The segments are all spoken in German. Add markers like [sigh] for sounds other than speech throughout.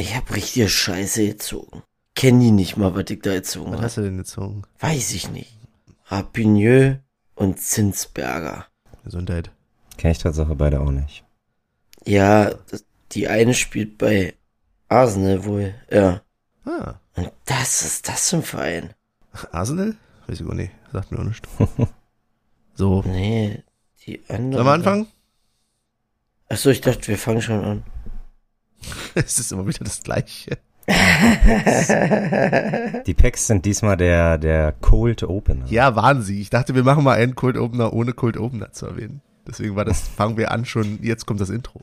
Ich hab richtige Scheiße gezogen. Kenn die nicht mal, was ich da gezogen Was habe. hast du denn gezogen? Weiß ich nicht. Rapigneux und Zinsberger. Gesundheit. Kenn ich Tatsache beide auch nicht. Ja, das- die eine spielt bei Arsenal wohl. Ja. Ah, Und das ist das für ein Verein. Arsenal? Weiß ich gar nicht. Sagt mir auch nicht. [laughs] So. Nee, die andere. Sollen wir anfangen? Achso, ich dachte, wir fangen schon an. [laughs] es ist immer wieder das Gleiche. [laughs] Die Packs sind diesmal der, der Cold Opener. Ja, waren sie. Ich dachte, wir machen mal einen Cold Opener, ohne Cold Opener zu erwähnen. Deswegen war das, fangen wir an schon, jetzt kommt das Intro.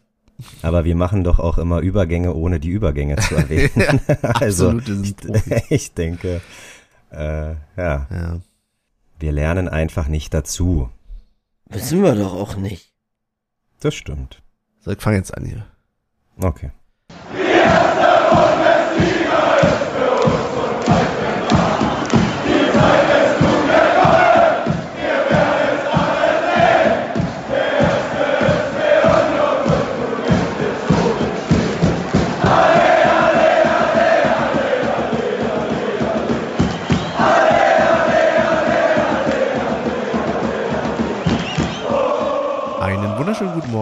Aber wir machen doch auch immer Übergänge, ohne die Übergänge zu [laughs] erwähnen. also, Absolute ich, ich denke, äh, ja, Ja. wir lernen einfach nicht dazu. Wissen wir doch auch nicht. Das stimmt. So, ich fange jetzt an hier. Okay. Einen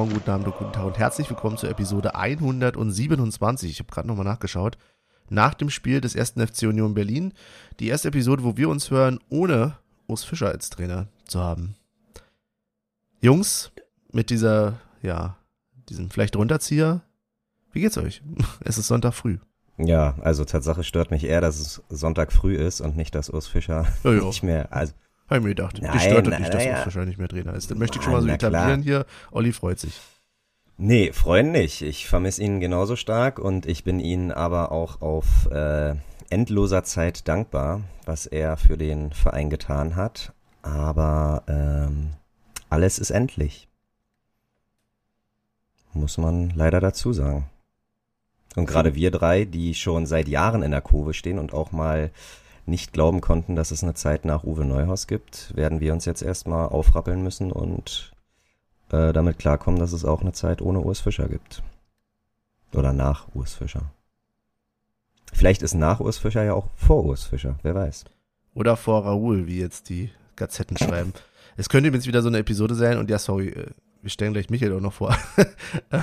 Morgen, guten Abend und guten Tag und herzlich willkommen zur Episode 127. Ich habe gerade nochmal nachgeschaut. Nach dem Spiel des ersten FC Union Berlin. Die erste Episode, wo wir uns hören, ohne Urs Fischer als Trainer zu haben. Jungs, mit dieser, ja, diesem vielleicht Runterzieher, wie geht's euch? [laughs] Es ist Sonntag früh. Ja, also Tatsache stört mich eher, dass es Sonntag früh ist und nicht, dass Urs Fischer Ja, ja. nicht mehr, also Hab ich mir gedacht. Nein, Dich stört na- nicht, dass ja. Urs nicht mehr Trainer ist. Das möchte ich schon mal so na klar. etablieren hier. Olli freut sich. Nee, freuen nicht. Ich vermisse ihn genauso stark und ich bin ihnen aber auch auf äh, endloser Zeit dankbar, was er für den Verein getan hat. Aber ähm, alles ist endlich. Muss man leider dazu sagen. Und gerade wir drei, die schon seit Jahren in der Kurve stehen und auch mal nicht glauben konnten, dass es eine Zeit nach Uwe Neuhaus gibt, werden wir uns jetzt erstmal aufrappeln müssen und äh, damit klarkommen, dass es auch eine Zeit ohne Urs Fischer gibt. Oder nach Urs Fischer. Vielleicht ist nach Urs Fischer ja auch vor Urs Fischer, wer weiß. Oder vor Raoul, wie jetzt die Gazetten schreiben. Es könnte übrigens wieder so eine Episode sein und ja, sorry, äh, wir stellen gleich Michael auch noch vor. [laughs]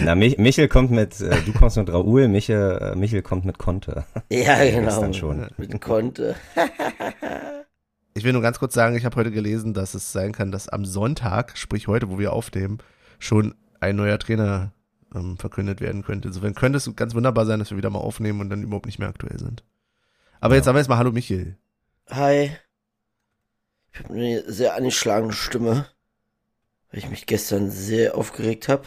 Na, Mich Michel kommt mit, äh, du kommst mit Raoul, Michel, äh, Michel kommt mit Conte. Ja, genau. Gestern schon. Mit Konte. [laughs] Ich will nur ganz kurz sagen, ich habe heute gelesen, dass es sein kann, dass am Sonntag, sprich heute, wo wir aufnehmen, schon ein neuer Trainer ähm, verkündet werden könnte. Insofern könnte es ganz wunderbar sein, dass wir wieder mal aufnehmen und dann überhaupt nicht mehr aktuell sind. Aber Ja. jetzt sagen wir jetzt mal Hallo Michael. Hi. Ich habe eine sehr angeschlagene Stimme, weil ich mich gestern sehr aufgeregt habe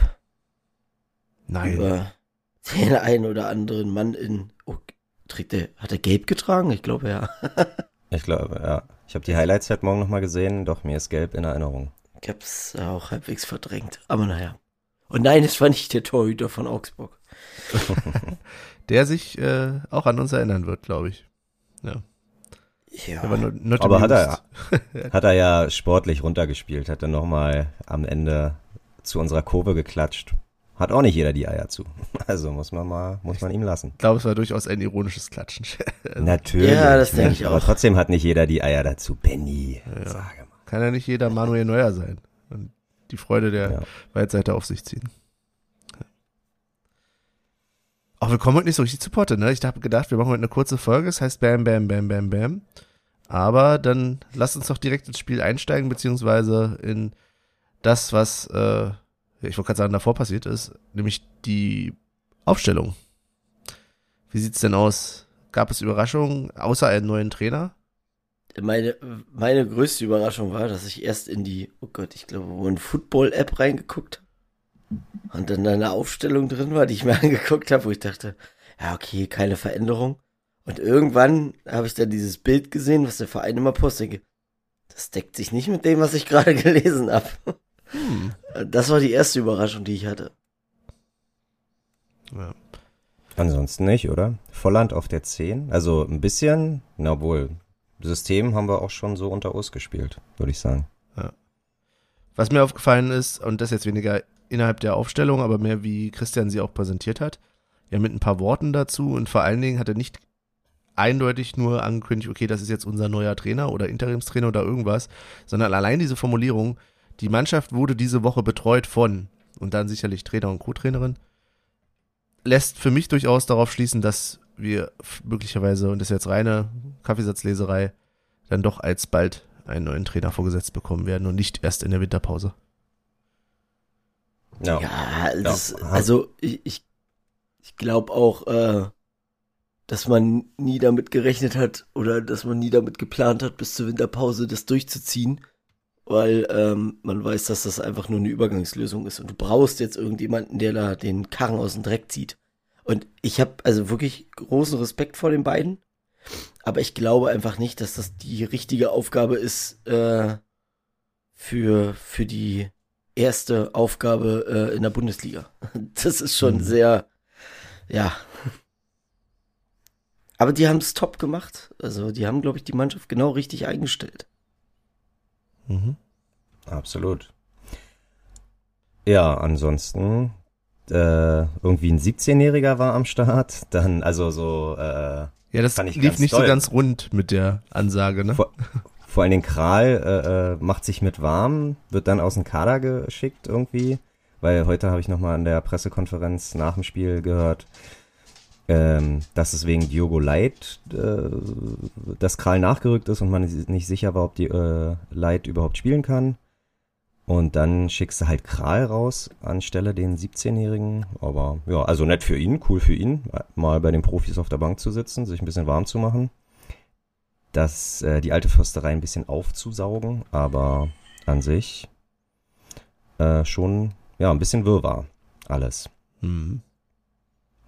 Nein. über den [laughs] einen oder anderen Mann in. Oh, trägt der, hat er gelb getragen? Ich glaube ja. [laughs] Ich glaube, ja. Ich habe die Highlights heute Morgen nochmal gesehen, doch mir ist gelb in Erinnerung. Ich hab's auch halbwegs verdrängt. Aber naja. Und nein, es war nicht der Torhüter von Augsburg. [laughs] Der sich äh, auch an uns erinnern wird, glaube ich. Ja. Ja. Aber, not, not Aber hat er. Hat er ja sportlich runtergespielt, hat dann nochmal am Ende zu unserer Kurve geklatscht. Hat auch nicht jeder die Eier zu. [laughs] Also muss man mal, muss man ihm lassen. Ich glaube, es war durchaus ein ironisches Klatschen. [laughs] Also, Natürlich. Ja, das denke ich Aber auch. trotzdem hat nicht jeder die Eier dazu. Benny, Ja. sage mal. Kann ja nicht jeder Manuel Neuer sein. Und die Freude der Ja. Weitseite auf sich ziehen. Auch wir kommen heute nicht so richtig zu Potte, ne? Ich habe gedacht, wir machen heute eine kurze Folge, das heißt Bam, Bam, Bam, Bam, Bam. Aber dann lasst uns doch direkt ins Spiel einsteigen, beziehungsweise in das, was, äh, ich wollte gerade sagen, davor passiert ist, nämlich die Aufstellung. Wie sieht's denn aus? Gab es Überraschungen, außer einen neuen Trainer? Meine, meine größte Überraschung war, dass ich erst in die, oh Gott, ich glaube, One Football App reingeguckt. Und dann da eine Aufstellung drin war, die ich mir [laughs] angeguckt habe, wo ich dachte, ja, okay, keine Veränderung. Und irgendwann habe ich dann dieses Bild gesehen, was der Verein immer postet. Das deckt sich nicht mit dem, was ich [laughs] gerade gelesen habe. Hm. Das war die erste Überraschung, die ich hatte. Ja. Ansonsten nicht, oder? Volland auf der 10. Also ein bisschen, na wohl. System haben wir auch schon so unter Urs gespielt, würde ich sagen. Was mir aufgefallen ist, und das jetzt weniger innerhalb der Aufstellung, aber mehr wie Christian sie auch präsentiert hat, ja mit ein paar Worten dazu und vor allen Dingen hat er nicht eindeutig nur angekündigt, okay, das ist jetzt unser neuer Trainer oder Interimstrainer oder irgendwas, sondern allein diese Formulierung, die Mannschaft wurde diese Woche betreut von und dann sicherlich Trainer und Co-Trainerin, lässt für mich durchaus darauf schließen, dass wir möglicherweise, und das ist jetzt reine Kaffeesatzleserei, dann doch alsbald einen neuen Trainer vorgesetzt bekommen werden und nicht erst in der Winterpause. Ja, ja, das, ja. also ich, ich, ich glaube auch, äh, dass man nie damit gerechnet hat oder dass man nie damit geplant hat, bis zur Winterpause das durchzuziehen, weil ähm, man weiß, dass das einfach nur eine Übergangslösung ist und du brauchst jetzt irgendjemanden, der da den Karren aus dem Dreck zieht. Und ich habe also wirklich großen Respekt vor den beiden, aber ich glaube einfach nicht, dass das die richtige Aufgabe ist äh, für für die erste Aufgabe äh, in der Bundesliga. [laughs] Das ist schon mhm. sehr, ja. Aber die haben es top gemacht. Also die haben, glaube ich, die Mannschaft genau richtig eingestellt. Mhm. Absolut. Ja, ansonsten äh, irgendwie ein 17-Jähriger war am Start. Dann, also so, äh, ja, das lief nicht toll. so ganz rund mit der Ansage, ne? Vor, vor allen Dingen Kral äh, äh, macht sich mit warm, wird dann aus dem Kader geschickt irgendwie, weil heute habe ich nochmal an der Pressekonferenz nach dem Spiel gehört, ähm, dass es wegen Diogo Light äh, das Kral nachgerückt ist und man nicht sicher war, ob die äh, Light überhaupt spielen kann. Und dann schickst du halt Kral raus anstelle den 17-Jährigen. Aber ja, also nett für ihn, cool für ihn, mal bei den Profis auf der Bank zu sitzen, sich ein bisschen warm zu machen das, äh, die alte Försterei ein bisschen aufzusaugen, aber an sich äh, schon, ja, ein bisschen Wirrwarr alles. Mhm.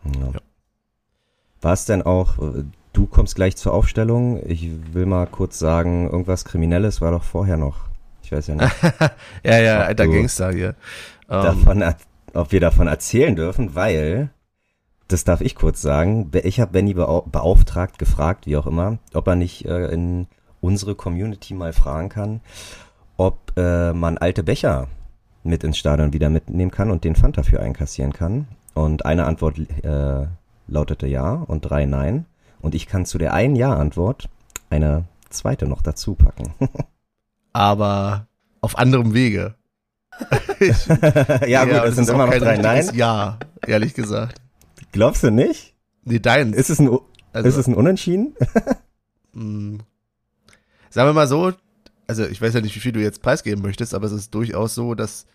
Ja. ja. War es denn auch, äh, du kommst gleich zur Aufstellung, ich will mal kurz sagen, irgendwas Kriminelles war doch vorher noch. Ich weiß ja nicht. [laughs] ja, ja, alter Gangster hier. Davon, um. ob wir davon erzählen dürfen, weil das darf ich kurz sagen. Ich habe Benny beauftragt, gefragt, wie auch immer, ob er nicht äh, in unsere Community mal fragen kann, ob äh, man alte Becher mit ins Stadion wieder mitnehmen kann und den Pfand dafür einkassieren kann. Und eine Antwort äh, lautete ja und drei nein. Und ich kann zu der einen Ja-Antwort eine zweite noch dazu packen. [laughs] Aber auf anderem Wege. [laughs] [laughs] ja, gut, es sind immer noch drei Nein. Ja, ehrlich gesagt. Glaubst du nicht? Nee, dein. Ist es ein, also, ist es ein Unentschieden? Mm. [laughs] Sagen wir mal so, also ich weiß ja nicht, wie viel du jetzt preisgeben möchtest, aber es ist durchaus so, dass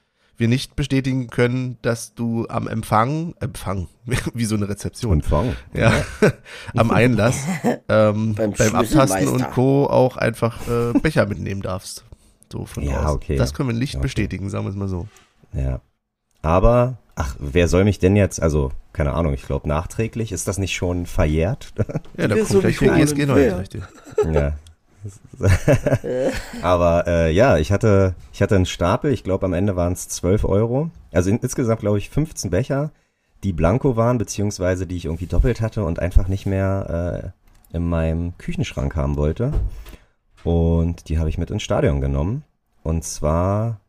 wir nicht bestätigen können, dass du am Empfang, Empfang, [laughs] wie so eine Rezeption. Empfang. Ja, [laughs] am Einlass, ähm, beim, beim Abtasten und Co. auch einfach äh, Becher mitnehmen darfst. So von ja, aus. okay. Das können wir nicht okay. bestätigen, sagen wir es mal so. Ja. Aber Ach, wer soll mich denn jetzt, also, keine Ahnung, ich glaube nachträglich, ist das nicht schon verjährt? [laughs] Ja, da kommt so gleich die ESG neu. Ja. [laughs] Aber äh, ja, ich hatte, ich hatte einen Stapel, ich glaube am Ende waren es 12 Euro. Also in, insgesamt glaube ich 15 Becher, die blanko waren, beziehungsweise die ich irgendwie doppelt hatte und einfach nicht mehr äh, in meinem Küchenschrank haben wollte. Und die habe ich mit ins Stadion genommen. Und zwar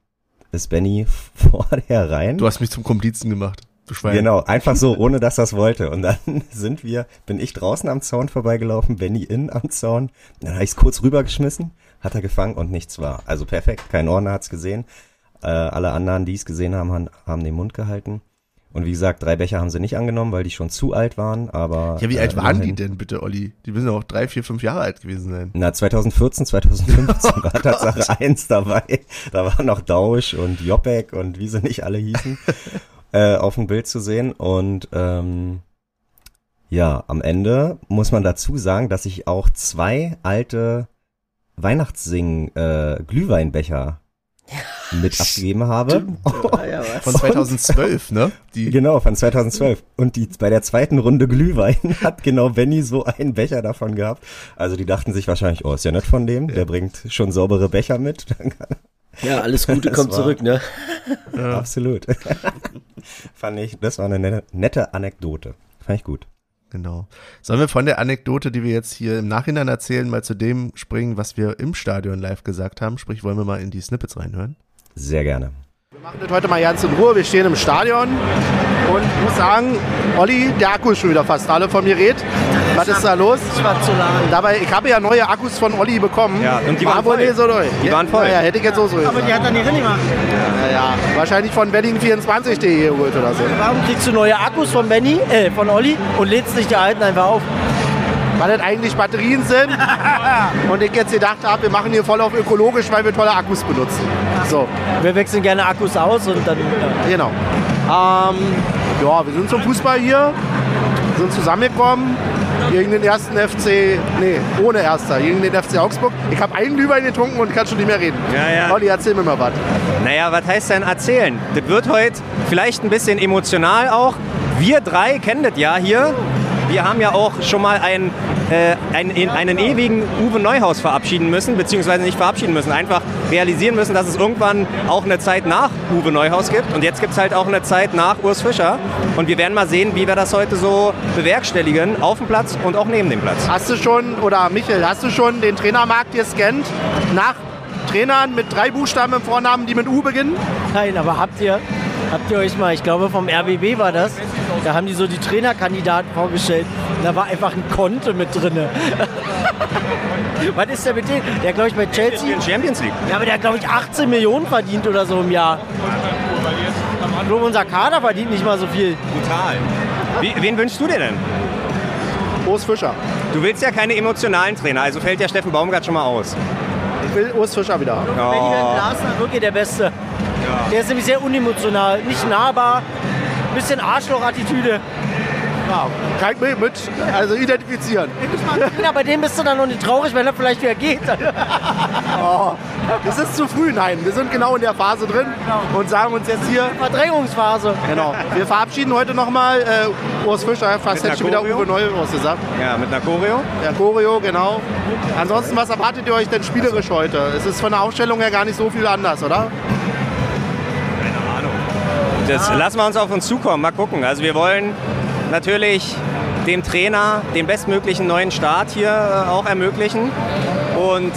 ist Benny [laughs] vor der rein. Du hast mich zum Komplizen gemacht. Du Schwein. Genau, einfach so, ohne dass er es wollte. Und dann [laughs] sind wir, bin ich draußen am Zaun vorbeigelaufen, Benny innen am Zaun. Dann habe ich es kurz rübergeschmissen, hat er gefangen und nichts war. Also perfekt, kein Ordner hat's gesehen. Äh, alle anderen, die es gesehen haben, haben, haben den Mund gehalten. Und wie gesagt, drei Becher haben sie nicht angenommen, weil die schon zu alt waren, aber. Ja, wie äh, alt waren immerhin. die denn bitte, Olli? Die müssen ja auch drei, vier, fünf Jahre alt gewesen sein. Na, 2014, 2015 [laughs] war Tatsache eins dabei. Da war noch Dausch und Jopek und wie sie nicht alle hießen, [laughs] äh, auf dem Bild zu sehen. Und ähm, ja, am Ende muss man dazu sagen, dass ich auch zwei alte Weihnachtssing äh, Glühweinbecher mit abgegeben habe. von 2012, ne? Die genau, von 2012. Und die bei der zweiten Runde Glühwein [laughs] hat genau Benny so einen Becher davon gehabt. Also die dachten sich wahrscheinlich, oh, ist ja nett von dem, der bringt schon saubere Becher mit. [laughs] ja, alles Gute das kommt zurück, ne? Ja. Absolut. [laughs] Fand ich, das war eine nette, nette Anekdote. Fand ich gut. Genau. Sollen wir von der Anekdote, die wir jetzt hier im Nachhinein erzählen, mal zu dem springen, was wir im Stadion live gesagt haben? Sprich, wollen wir mal in die Snippets reinhören? Sehr gerne. Wir machen das heute mal ganz in Ruhe. Wir stehen im Stadion und ich muss sagen, Olli, der Akku ist schon wieder fast alle vom Gerät. Was ist da los? Ich war zu lang. Dabei, ich habe ja neue Akkus von Olli bekommen. Ja, und die War waren wohl voll. nicht so neu. Die waren voll. Ja, hätte ich jetzt so so Aber gesagt. die hat dann nicht gemacht. Ja, ja. Wahrscheinlich von Wedding24.de geholt oder so. Warum kriegst du neue Akkus von Benny, äh, von Olli und lädst dich die alten einfach auf? Weil das eigentlich Batterien sind. [laughs] und ich jetzt gedacht habe, wir machen hier voll auf ökologisch, weil wir tolle Akkus benutzen. So, Wir wechseln gerne Akkus aus und dann. Ja. genau. Ähm, ja, wir sind zum Fußball hier, sind zusammengekommen gegen den ersten FC, nee, ohne erster, gegen den FC Augsburg. Ich habe einen Glühwein getrunken und kann schon nicht mehr reden. Ja, ja. Olli, erzähl mir mal was. Naja, was heißt denn erzählen? Das wird heute vielleicht ein bisschen emotional auch. Wir drei kennen das ja hier. Wir haben ja auch schon mal einen, äh, einen, einen ewigen Uwe Neuhaus verabschieden müssen, beziehungsweise nicht verabschieden müssen, einfach realisieren müssen, dass es irgendwann auch eine Zeit nach Uwe Neuhaus gibt. Und jetzt gibt es halt auch eine Zeit nach Urs Fischer. Und wir werden mal sehen, wie wir das heute so bewerkstelligen, auf dem Platz und auch neben dem Platz. Hast du schon, oder Michael, hast du schon den Trainermarkt gescannt nach Trainern mit drei Buchstaben im Vornamen, die mit U beginnen? Nein, aber habt ihr, habt ihr euch mal, ich glaube vom RBB war das, da haben die so die Trainerkandidaten vorgestellt. Und da war einfach ein Konte mit drin. [laughs] Was ist der mit dem? Der glaube ich bei Chelsea. In Champions League. Ja, aber der hat glaube ich 18 Millionen verdient oder so im Jahr. Ich glaube, unser Kader verdient nicht mal so viel. Brutal. Wie, wen wünschst du dir denn? Urs Fischer. Du willst ja keine emotionalen Trainer, also fällt ja Steffen Baumgart schon mal aus. Ich will Urs Fischer wieder haben. Benjamin Glasner wirklich der Beste. Der ist nämlich sehr unemotional, nicht nahbar, bisschen Arschloch-Attitüde. Ja, kann ich mich mit, also identifizieren. Ja, bei dem bist du dann noch nicht traurig, wenn er vielleicht wieder geht. [laughs] Oh, es ist zu früh, nein. Wir sind genau in der Phase drin und sagen uns jetzt hier, Verdrängungsphase. genau, wir verabschieden heute nochmal äh, Urs Fischer, fast hätte ich schon wieder Uwe Neuhaus gesagt. Ja, mit einer Choreo. Der Choreo, genau. Ansonsten, was erwartet ihr euch denn spielerisch heute? Es ist von der Aufstellung her gar nicht so viel anders, oder? Das lassen wir uns auf uns zukommen, mal gucken. Also wir wollen natürlich dem Trainer den bestmöglichen neuen Start hier äh, auch ermöglichen. Und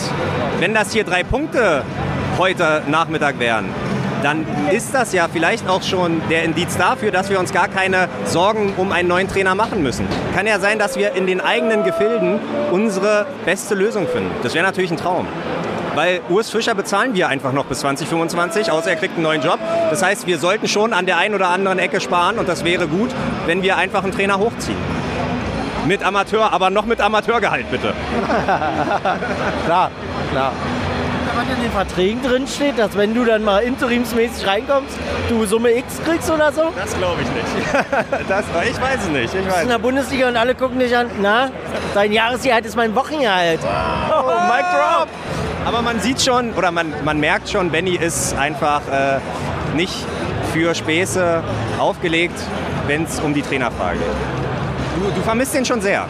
wenn das hier drei Punkte heute Nachmittag wären, dann ist das ja vielleicht auch schon der Indiz dafür, dass wir uns gar keine Sorgen um einen neuen Trainer machen müssen. Kann ja sein, dass wir in den eigenen Gefilden unsere beste Lösung finden. Das wäre natürlich ein Traum. Weil Urs Fischer bezahlen wir einfach noch bis 2025, außer er kriegt einen neuen Job. Das heißt, wir sollten schon an der einen oder anderen Ecke sparen und das wäre gut, wenn wir einfach einen Trainer hochziehen. Mit Amateur, aber noch mit Amateurgehalt bitte. [laughs] Klar, klar. Was in den Verträgen drin steht, dass wenn du dann mal interimsmäßig reinkommst, du Summe X kriegst oder so? Das glaube ich nicht. [laughs] Das, ich weiß es nicht. Ich in weiß. der Bundesliga und alle gucken dich an, na, dein Jahresgehalt ist mein Wochengehalt. Oh, Mic drop. Aber man sieht schon, oder man, man merkt schon, Benny ist einfach äh, nicht für Späße aufgelegt, wenn es um die Trainerfrage geht. Du, du vermisst den schon sehr.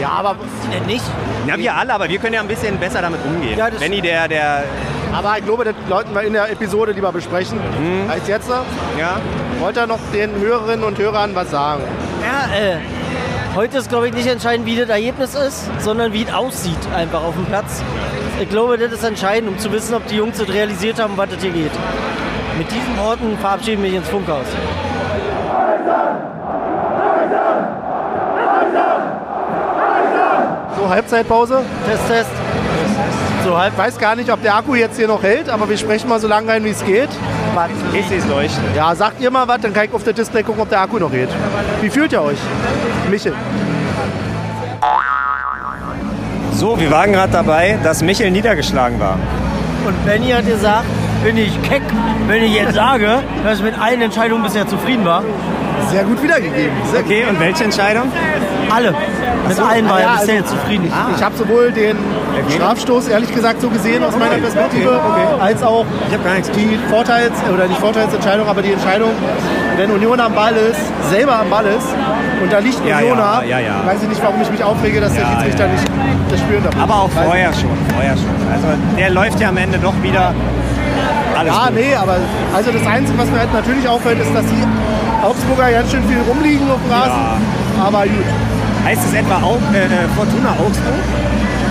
Ja, aber, Denn nicht? Ja, wir alle, aber wir können ja ein bisschen besser damit umgehen. Ja, das- Benny, der, der, aber ich glaube, das sollten wir in der Episode lieber besprechen als jetzt. ja, Wollte er noch den Hörerinnen und Hörern was sagen? Ja, äh, heute ist, glaube ich, nicht entscheidend, wie das Ergebnis ist, sondern wie es aussieht einfach auf dem Platz. Ich glaube, das ist entscheidend, um zu wissen, ob die Jungs das realisiert haben, was das hier geht. Mit diesen Worten verabschieden wir mich ins Funkhaus. So, Halbzeitpause. Test, Test. So halb Ich weiß gar nicht, ob der Akku jetzt hier noch hält, aber wir sprechen mal so lange rein, wie es geht. ich sehe es leuchten. Ja, sagt ihr mal was, dann kann ich auf der Display gucken, ob der Akku noch hält. Wie fühlt ihr euch? Michel. So, wir waren gerade dabei, dass Michel niedergeschlagen war. Und Benny hat gesagt, bin ich keck, wenn ich jetzt sage, dass ich mit allen Entscheidungen bisher zufrieden war. Sehr gut wiedergegeben. Sehr Okay, und welche Entscheidung? Alle. Mit allen war Ah, er ja, bisher also- zufrieden. Ich habe sowohl den Strafstoß ehrlich gesagt so gesehen aus meiner Perspektive, als auch Ich habe gar nichts. die Vorteils- oder nicht Vorteilsentscheidung, aber die Entscheidung, wenn Union am Ball ist, selber am Ball ist und da liegt Ja, Unioner, ja, ja, ja. weiß ich nicht, warum ich mich aufrege, dass der Schiedsrichter ja, nicht das spüren darf. Aber auch vorher schon, vorher schon. Also der läuft ja am Ende doch wieder alles Ja, gut. nee, aber also das Einzige, was mir halt natürlich auffällt, ist, dass die Augsburger ganz schön viel rumliegen auf dem Rasen. Aber gut. Heißt es etwa auch äh, äh, Fortuna Augsburg?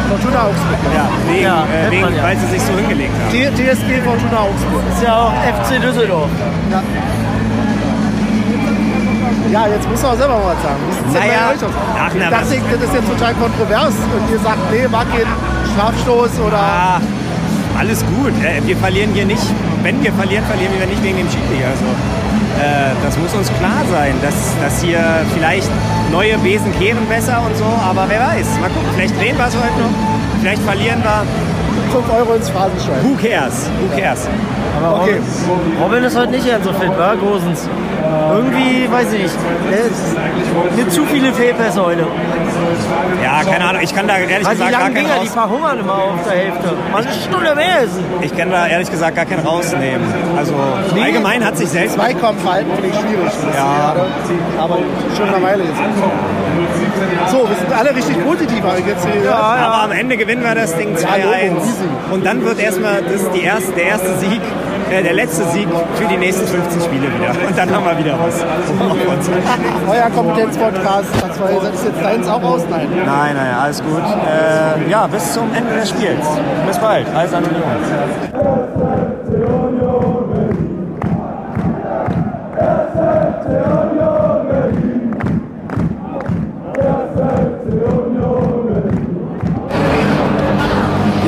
Fortuna Augsburg. Ja, wegen, Ja, äh, wegen man ja. weil sie sich so hingelegt haben. T- TSG Fortuna Augsburg. Ist ja auch FC Düsseldorf. Ja, jetzt musst du auch selber mal was sagen. Naja, ach, ich na, dachte, was- das ist jetzt total kontrovers und ihr sagt, nee, war kein Strafstoß oder... Ah, alles gut. Äh, wir verlieren hier nicht, wenn wir verlieren, verlieren wir nicht wegen dem Schiri. Also, das muss uns klar sein, dass, dass hier vielleicht neue Besen kehren besser und so, aber wer weiß. Mal gucken, vielleicht drehen wir es heute noch, vielleicht verlieren wir. 5 Euro ins Phrasenschwein. Who cares? Who cares? Aber Okay. Robin, Robin ist heute nicht ganz so fit, wa? Gosens. Irgendwie, weiß ich nicht. Ist mir zu viele Fehlpässe heute. Ja, keine Ahnung, ich kann da ehrlich die gesagt gar keinen Dinger, die raus, verhungern immer auf der Hälfte. Man eine Stunde mehr essen. ich kann da ehrlich gesagt gar keinen rausnehmen. Also allgemein hat sich selbst Zweikampfverhalten finde ich schwierig. Ja. Aber schon eine Weile jetzt. So, wir sind alle richtig positiv jetzt hier. Aber am Ende gewinnen wir das Ding 2-1. Logo, easy. Und dann wird erstmal das die erste, der erste Sieg, äh, der letzte Sieg für die nächsten 15 Spiele wieder. Und dann haben wir wieder was. [laughs] Euer Kompetenzpodcast, das war ist jetzt deins auch aus? Nein. Nein, nein, alles gut. Äh, ja, bis zum Ende des Spiels. Bis bald. Alles an Union.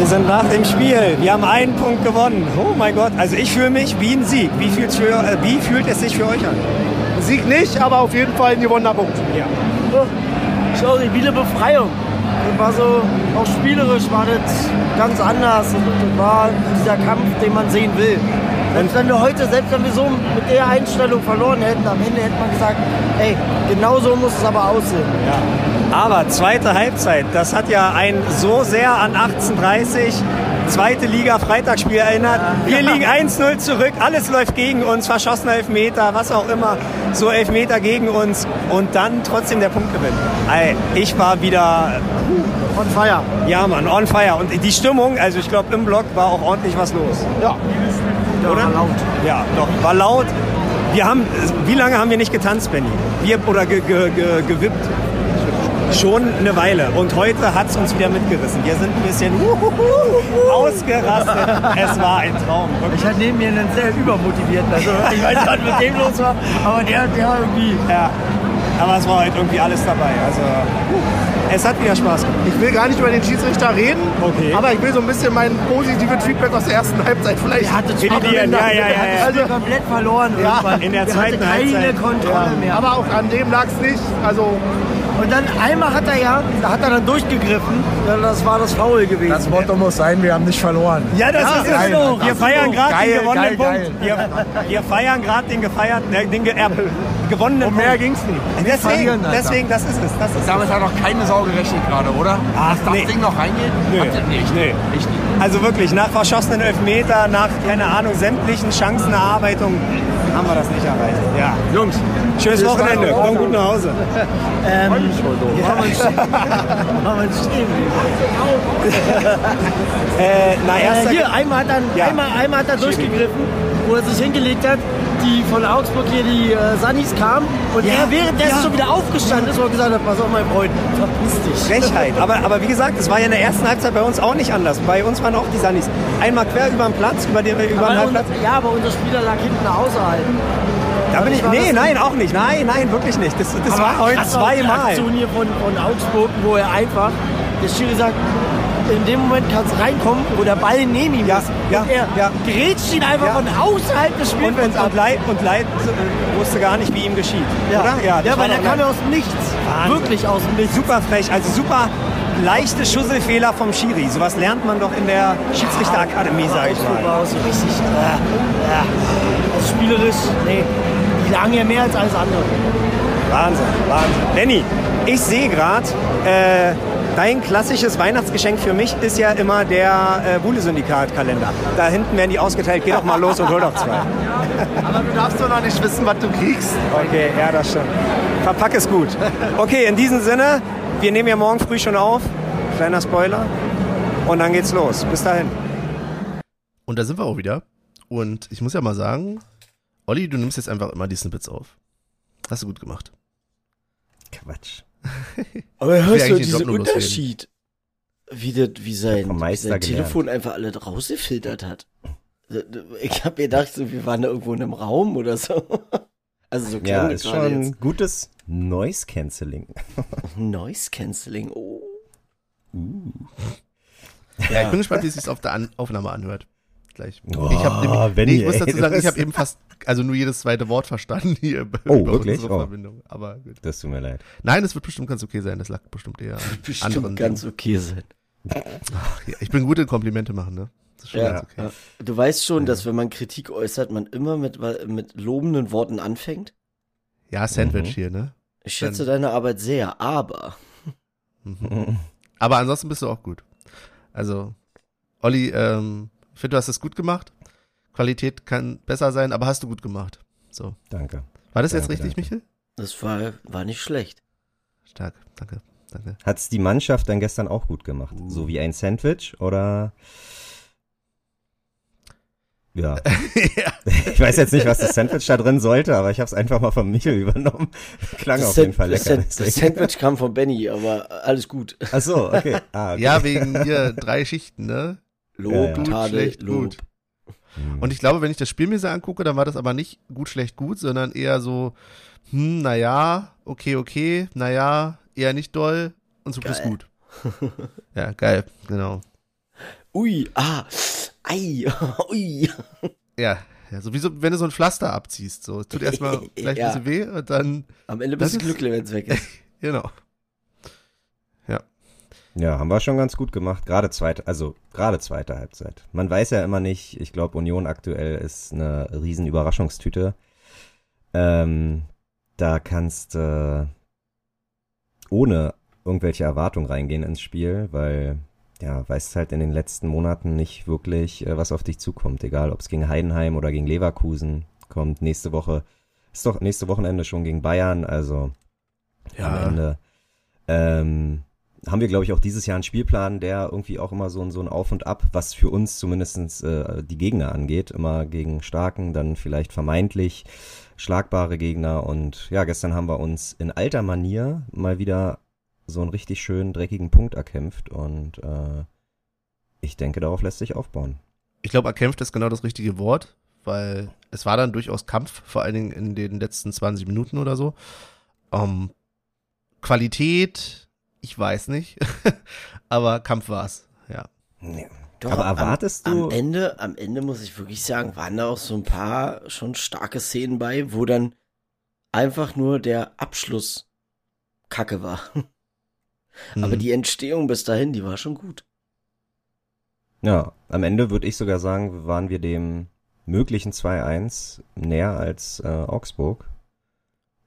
Wir sind nach dem Spiel. Wir haben einen Punkt gewonnen. Oh mein Gott. Also ich fühle mich wie ein Sieg. Wie fühlt, für, äh, wie fühlt es sich für euch an? Sieg nicht, aber auf jeden Fall ein gewonnener Punkt. Ja. Sorry, wie eine Befreiung. Das war so, auch spielerisch war das ganz anders. Und das war dieser Kampf, den man sehen will. Selbst wenn wir heute, selbst wenn wir so mit der Einstellung verloren hätten, am Ende hätte man gesagt, ey, genau so muss es aber aussehen. Aber zweite Halbzeit, das hat ja einen so sehr an 1830 zweite Liga Freitagsspiel erinnert. Wir liegen 1-0 zurück, alles läuft gegen uns, verschossener Elfmeter, was auch immer, so Elfmeter gegen uns und dann trotzdem der Punktgewinn. Ich war wieder, On fire. ja Mann, on fire und die Stimmung, also ich glaube im Block war auch ordentlich was los. Ja. Oder? War laut. Ja, doch, war laut. Wir haben, wie lange haben wir nicht getanzt, Benny? Wir, oder ge, ge, ge, gewippt? Schon eine Weile. Und heute hat es uns wieder mitgerissen. Wir sind ein bisschen ausgerastet. Es war ein Traum. Ich hatte neben mir einen sehr übermotivierten. Also ich weiß nicht, was mit dem los war, aber der, der irgendwie. Ja. Aber es war halt irgendwie alles dabei. Also es hat wieder Spaß gemacht. Ich will gar nicht über den Schiedsrichter reden, Okay. aber ich will so ein bisschen mein positives Feedback aus der ersten Halbzeit vielleicht. Der hatte Revidieren, ja, ja, ja, ja. Also komplett verloren Ja, irgendwann. in der zweiten hatte keine Halbzeit. Kontrolle mehr. Aber auch an dem lag es nicht. Also Und dann einmal hat er ja, da hat er dann durchgegriffen, ja, das war das Foul gewesen. Das Motto muss sein, wir haben nicht verloren. Ja, das ist geil, es. Alter. Wir feiern gerade Geil, den gewonnenen geil, Punkt. Wir, wir feiern gerade den gefeierten, äh, den ge äh, gewonnenen Um mehr Punkt. ging's nicht. Deswegen, verlieren, Alter. deswegen, das ist es. Das ist es. Damit hat noch keine Sau gerechnet gerade, oder? Ach, Dass das nee. Ding noch reingeht? Nö, nicht. nee. Echt nicht. Also wirklich, nach verschossenen Elfmeter, nach, keine Ahnung, sämtlichen Chancenerarbeitung haben wir das nicht erreicht. Ja. Jungs, Schönes Wochenende, komm gut nach Hause. Ähm, wir uns stehen- wo haben wir uns stehen? Äh, na, Äh, hier, einmal hat, er, Ja. einmal, einmal hat er durchgegriffen, wo er sich hingelegt hat, die von Augsburg hier, die äh, Sannis kamen und Ja, er währenddessen ja. schon wieder aufgestanden ist und gesagt hat, pass auf mein Freund, verpiss dich. Frechheit. Aber, aber wie gesagt, es war ja in der ersten Halbzeit bei uns auch nicht anders. Bei uns waren auch die Sannis. Einmal quer über den Platz, über den, über den Halbplatz. unser, ja, aber unser Spieler lag hinten außerhalb. Da bin ich, war nee, nein, auch nicht. Nein, nein, wirklich nicht. Das, das war heute zweimal. Aktion hier von, von Augsburg, wo er einfach, der Schiri sagt, in dem Moment kann es reinkommen, wo der Ball neben ihm Ja, ist. ja, er ja. grätscht ihn einfach Ja. von außerhalb des Spielfelds ab. und Leid, und Leid äh, wusste gar nicht, wie ihm geschieht. Ja, Oder? ja, das war weil der doch kam Leid. ja aus dem Nichts. Wahnsinn. Wirklich aus dem Nichts. Super frech, also super leichte Schusselfehler vom Schiri. Sowas lernt man doch in der Schiedsrichterakademie, sag ich Augsburg mal. auch so richtig. Äh, ja. Also spielerisch, nee. Die lagen ja mehr als alles andere. Wahnsinn, Wahnsinn. Benny, ich sehe gerade, äh, dein klassisches Weihnachtsgeschenk für mich ist ja immer der äh, Buhle-Syndikat-Kalender. Da hinten werden die ausgeteilt. Geh doch mal los und hol doch zwei. [laughs] Aber du darfst doch noch nicht wissen, was du kriegst. Okay, ja, das stimmt. Verpack es gut. Okay, in diesem Sinne, wir nehmen ja morgen früh schon auf. Kleiner Spoiler. Und dann geht's los. Bis dahin. Und da sind wir auch wieder. Und ich muss ja mal sagen, Olli, du nimmst jetzt einfach immer die Snippets auf. Hast du gut gemacht. Quatsch. [laughs] Aber hörst du diesen. Unterschied? wie, das, wie sein, wie sein. Telefon einfach alles rausgefiltert hat. Ich habe gedacht, so, wir waren da irgendwo in einem Raum oder so. [laughs] Also so Ja, ist schon jetzt. gutes Noise Cancelling. [laughs] Noise Cancelling. Oh. Ja, ich bin gespannt, wie es sich auf der An Aufnahme anhört. Gleich. Oh, ich habe nämlich, Benny, nee, ich muss dazu sagen, ich habe eben fast, also nur jedes zweite Wort verstanden hier [laughs] Oh, über wirklich? unsere Oh. Verbindung. Aber gut. Das tut mir leid. Nein, es wird bestimmt ganz okay sein. Das lag bestimmt eher an Bestimmt anderen ganz Dingen. okay sein. Ja, ich bin gut in Komplimente machen, ne? Das ist schon Ja, ganz okay. ja. Du weißt schon, dass wenn man Kritik äußert, man immer mit, mit lobenden Worten anfängt. Ja, Sandwich Mhm. hier, ne? Ich schätze deine Arbeit sehr, aber Mhm. Aber ansonsten bist du auch gut. Also, Olli, ähm, ich finde, du hast es gut gemacht. Qualität kann besser sein, aber hast du gut gemacht. So. Danke. War das jetzt Danke, richtig, danke. Michel? das war, war nicht schlecht. Stark, danke, danke. Hat's die Mannschaft dann gestern auch gut gemacht? Uh. So wie ein Sandwich oder? Ja. ja. [laughs] Ich weiß jetzt nicht, was das Sandwich da drin sollte, aber ich habe es einfach mal von Michel übernommen. Klang Das, auf jeden Fall das, lecker. Das deswegen. Sandwich kam von Benny, aber alles gut. Ach so, okay. Ah, okay. ja, wegen hier drei Schichten, ne? Lob, Ja, ja. Gut, Tadel, schlecht, Lob. gut. Hm. Und ich glaube, wenn ich das Spiel mir so angucke, dann war das aber nicht gut, schlecht, gut, sondern eher so, hm, naja, okay, okay, naja, eher nicht doll und Schluss Geil. gut. [laughs] ja, geil, genau. Ui, ah, ei, [laughs] ui. Ja, ja, so wie so, wenn du so ein Pflaster abziehst, so, es tut erstmal [laughs] vielleicht Ja. ein bisschen weh und dann, Am Ende bist du glücklich, wenn es weg ist. genau. Ja, haben wir schon ganz gut gemacht. Gerade zweite, also gerade zweite Halbzeit. Man weiß ja immer nicht, ich glaube, Union aktuell ist eine riesen Überraschungstüte. Ähm, da kannst äh, ohne irgendwelche Erwartungen reingehen ins Spiel, weil ja, weißt halt in den letzten Monaten nicht wirklich, äh, was auf dich zukommt. Egal, ob es gegen Heidenheim oder gegen Leverkusen kommt. Nächste Woche ist doch nächste Wochenende schon gegen Bayern. Also am Ende ähm, haben wir, glaube ich, auch dieses Jahr einen Spielplan, der irgendwie auch immer so ein, so ein Auf und Ab, was für uns zumindestens äh, die Gegner angeht, immer gegen starken, dann vielleicht vermeintlich schlagbare Gegner. Und ja, gestern haben wir uns in alter Manier mal wieder so einen richtig schönen, dreckigen Punkt erkämpft und äh, ich denke, darauf lässt sich aufbauen. Ich glaube, erkämpft ist genau das richtige Wort, weil es war dann durchaus Kampf, vor allen Dingen in den letzten 20 Minuten oder so. Ähm, Qualität, ich weiß nicht, [laughs] aber Kampf war's, ja. Doch, Aber erwartest am, du- Am Ende, am Ende muss ich wirklich sagen, waren da auch so ein paar schon starke Szenen bei, wo dann einfach nur der Abschluss Kacke war. [laughs] Aber Mhm. die Entstehung bis dahin, die war schon gut. Ja, am Ende würde ich sogar sagen, waren wir dem möglichen 2-1 näher als äh, Augsburg.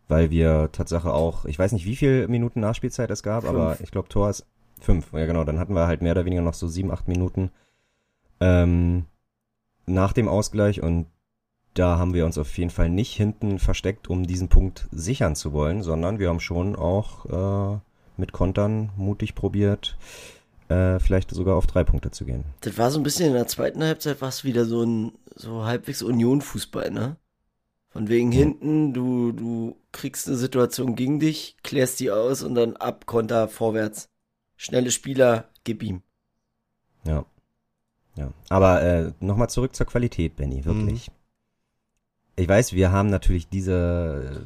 Weil wir Tatsache auch, ich weiß nicht, wie viele Minuten Nachspielzeit es gab, Fünf. aber ich glaube, Tor ist fünf. Ja, genau, dann hatten wir halt mehr oder weniger noch so sieben, acht Minuten ähm, nach dem Ausgleich und da haben wir uns auf jeden Fall nicht hinten versteckt, um diesen Punkt sichern zu wollen, sondern wir haben schon auch äh, mit Kontern mutig probiert, äh, vielleicht sogar auf drei Punkte zu gehen. Das war so ein bisschen in der zweiten Halbzeit war es wieder so ein so halbwegs Union-Fußball, ne? Von wegen hinten, du, du kriegst eine Situation gegen dich, klärst die aus und dann ab, Konter, vorwärts. Schnelle Spieler, gib ihm. Ja. Ja. Aber äh, nochmal zurück zur Qualität, Benny, wirklich. Ich weiß, wir haben natürlich diese,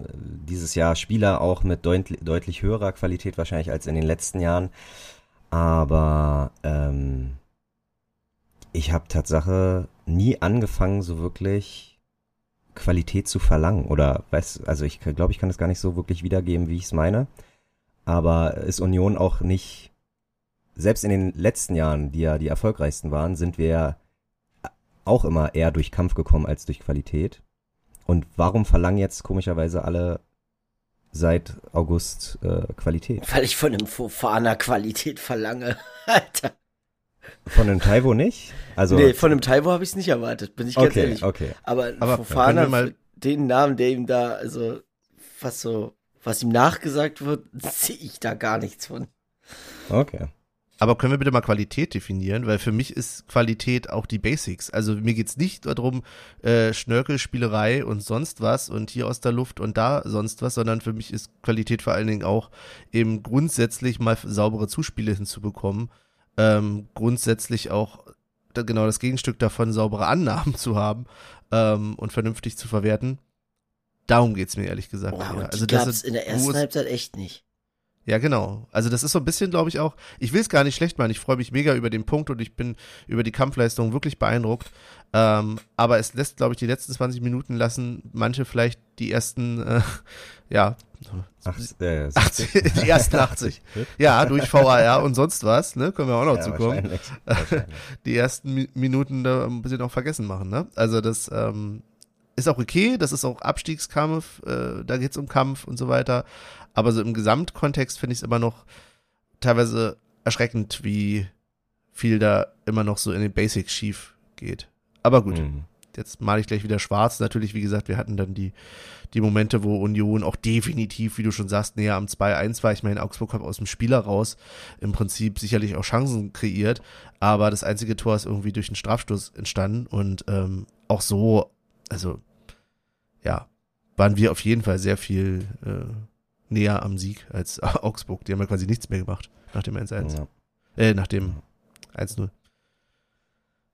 äh, dieses Jahr Spieler auch mit deutlich, deutlich höherer Qualität wahrscheinlich als in den letzten Jahren. Aber ähm, ich habe Tatsache nie angefangen, so wirklich Qualität zu verlangen. Oder weiß, also ich glaube, ich kann es gar nicht so wirklich wiedergeben, wie ich es meine. Aber ist Union auch nicht selbst in den letzten Jahren, die ja die erfolgreichsten waren, sind wir auch immer eher durch Kampf gekommen als durch Qualität. Und warum verlangen jetzt komischerweise alle seit August äh, Qualität? Weil ich von einem Fofana Qualität verlange. [laughs] Alter. Von dem Taiwo nicht? Also nee, von einem Taiwo habe ich es nicht erwartet, bin ich ganz okay, ehrlich. okay. Aber, Aber Fofana, mal- den Namen, der ihm da, also, was so, was ihm nachgesagt wird, [laughs] sehe ich da gar nichts von. Okay. Aber können wir bitte mal Qualität definieren? Weil für mich ist Qualität auch die Basics. Also mir geht's nicht darum, äh, Schnörkelspielerei und sonst was und hier aus der Luft und da sonst was, sondern für mich ist Qualität vor allen Dingen auch eben grundsätzlich mal saubere Zuspiele hinzubekommen. Ähm, grundsätzlich auch genau das Gegenstück davon, saubere Annahmen zu haben ähm, und vernünftig zu verwerten. Darum geht's mir ehrlich gesagt. Eher. und also das gab's in der ersten Halbzeit echt nicht. ja, genau. Also das ist so ein bisschen, glaube ich, auch, ich will es gar nicht schlecht machen, ich freue mich mega über den Punkt und ich bin über die Kampfleistung wirklich beeindruckt. Ähm, aber es lässt, glaube ich, die letzten 20 Minuten lassen manche vielleicht die ersten, äh, ja, Ach, äh, 80, die ersten 80. [laughs] Ja, durch VAR und sonst was, ne, können wir auch noch ja, zukommen. wahrscheinlich. [laughs] wahrscheinlich. Die ersten Mi Minuten da ein bisschen auch vergessen machen, ne? Also das ähm, ist auch okay, das ist auch Abstiegskampf, äh, da geht's um Kampf und so weiter. Aber so im Gesamtkontext finde ich es immer noch teilweise erschreckend, wie viel da immer noch so in den Basics schief geht. Aber gut, Mhm. jetzt male ich gleich wieder schwarz. Natürlich, wie gesagt, wir hatten dann die, die Momente, wo Union auch definitiv, wie du schon sagst, näher am 2-1 war. Ich meine, Augsburg kommt aus dem Spieler raus, im Prinzip sicherlich auch Chancen kreiert, aber das einzige Tor ist irgendwie durch einen Strafstoß entstanden und ähm, auch so, also ja, waren wir auf jeden Fall sehr viel äh, näher am Sieg als [laughs] Augsburg. Die haben ja quasi nichts mehr gemacht nach dem 1-1. Ja, Äh, nach dem 1-0.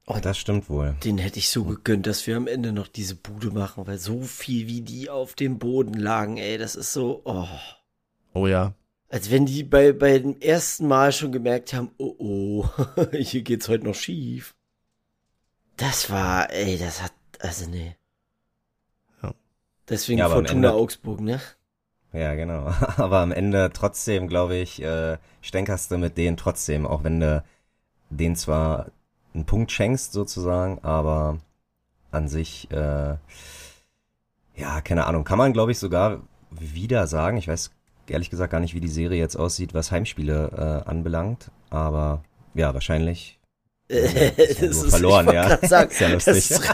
Das stimmt wohl. Den hätte ich so gegönnt, dass wir am Ende noch diese Bude machen, weil so viel wie die auf dem Boden lagen, ey, das ist so, oh. Oh ja. Als wenn die bei, bei dem ersten Mal schon gemerkt haben, oh oh, [laughs] hier geht's heute noch schief. Das war, ey, das hat, also nee. Ja. Deswegen Ja, Fortuna Augsburg, ne? Ja, genau. [laughs] Aber am Ende trotzdem, glaube ich, äh, stänkerst du mit denen trotzdem, auch wenn du denen zwar einen Punkt schenkst sozusagen, aber an sich, äh, ja, keine Ahnung, kann man, glaube ich, sogar wieder sagen. Ich weiß ehrlich gesagt gar nicht, wie die Serie jetzt aussieht, was Heimspiele äh, anbelangt, aber ja, wahrscheinlich. das ja nur verloren, ich ja. Sagen, Ist ja das lustig. ist-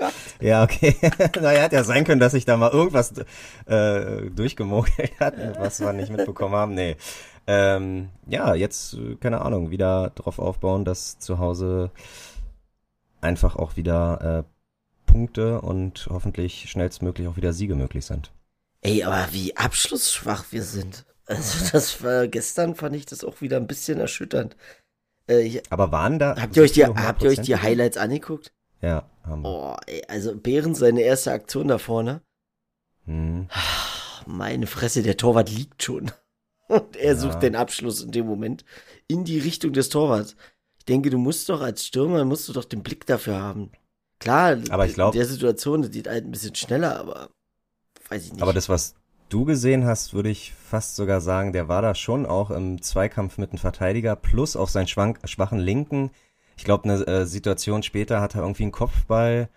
oh. [laughs] Ja, okay. [laughs] naja, hat ja sein können, dass sich da mal irgendwas äh, durchgemogelt hat, was wir nicht mitbekommen haben. Nee. Ähm, ja, jetzt, äh, keine Ahnung, wieder drauf aufbauen, dass zu Hause einfach auch wieder äh, Punkte und hoffentlich schnellstmöglich auch wieder Siege möglich sind. Ey, aber wie abschlussschwach wir sind. Also [laughs] das war gestern fand ich das auch wieder ein bisschen erschütternd. Äh, ich, Aber waren da. habt ihr euch die, habt ihr euch die 100%? Highlights angeguckt? Ja, haben wir. Oh, ey, also Behrens seine erste Aktion da vorne. Hm. Meine Fresse, der Torwart liegt schon. Und er Ja. sucht den Abschluss in dem Moment in die Richtung des Torwarts. Ich denke, du musst doch als Stürmer, musst du doch den Blick dafür haben. Klar, Aber ich glaub- in der Situation, das geht halt ein bisschen schneller, aber weiß ich nicht. Aber das, was du gesehen hast, würde ich fast sogar sagen, der war da schon auch im Zweikampf mit einem Verteidiger plus auf seinen schwank, schwachen Linken. Ich glaube, eine äh, Situation später hat er irgendwie einen Kopfball.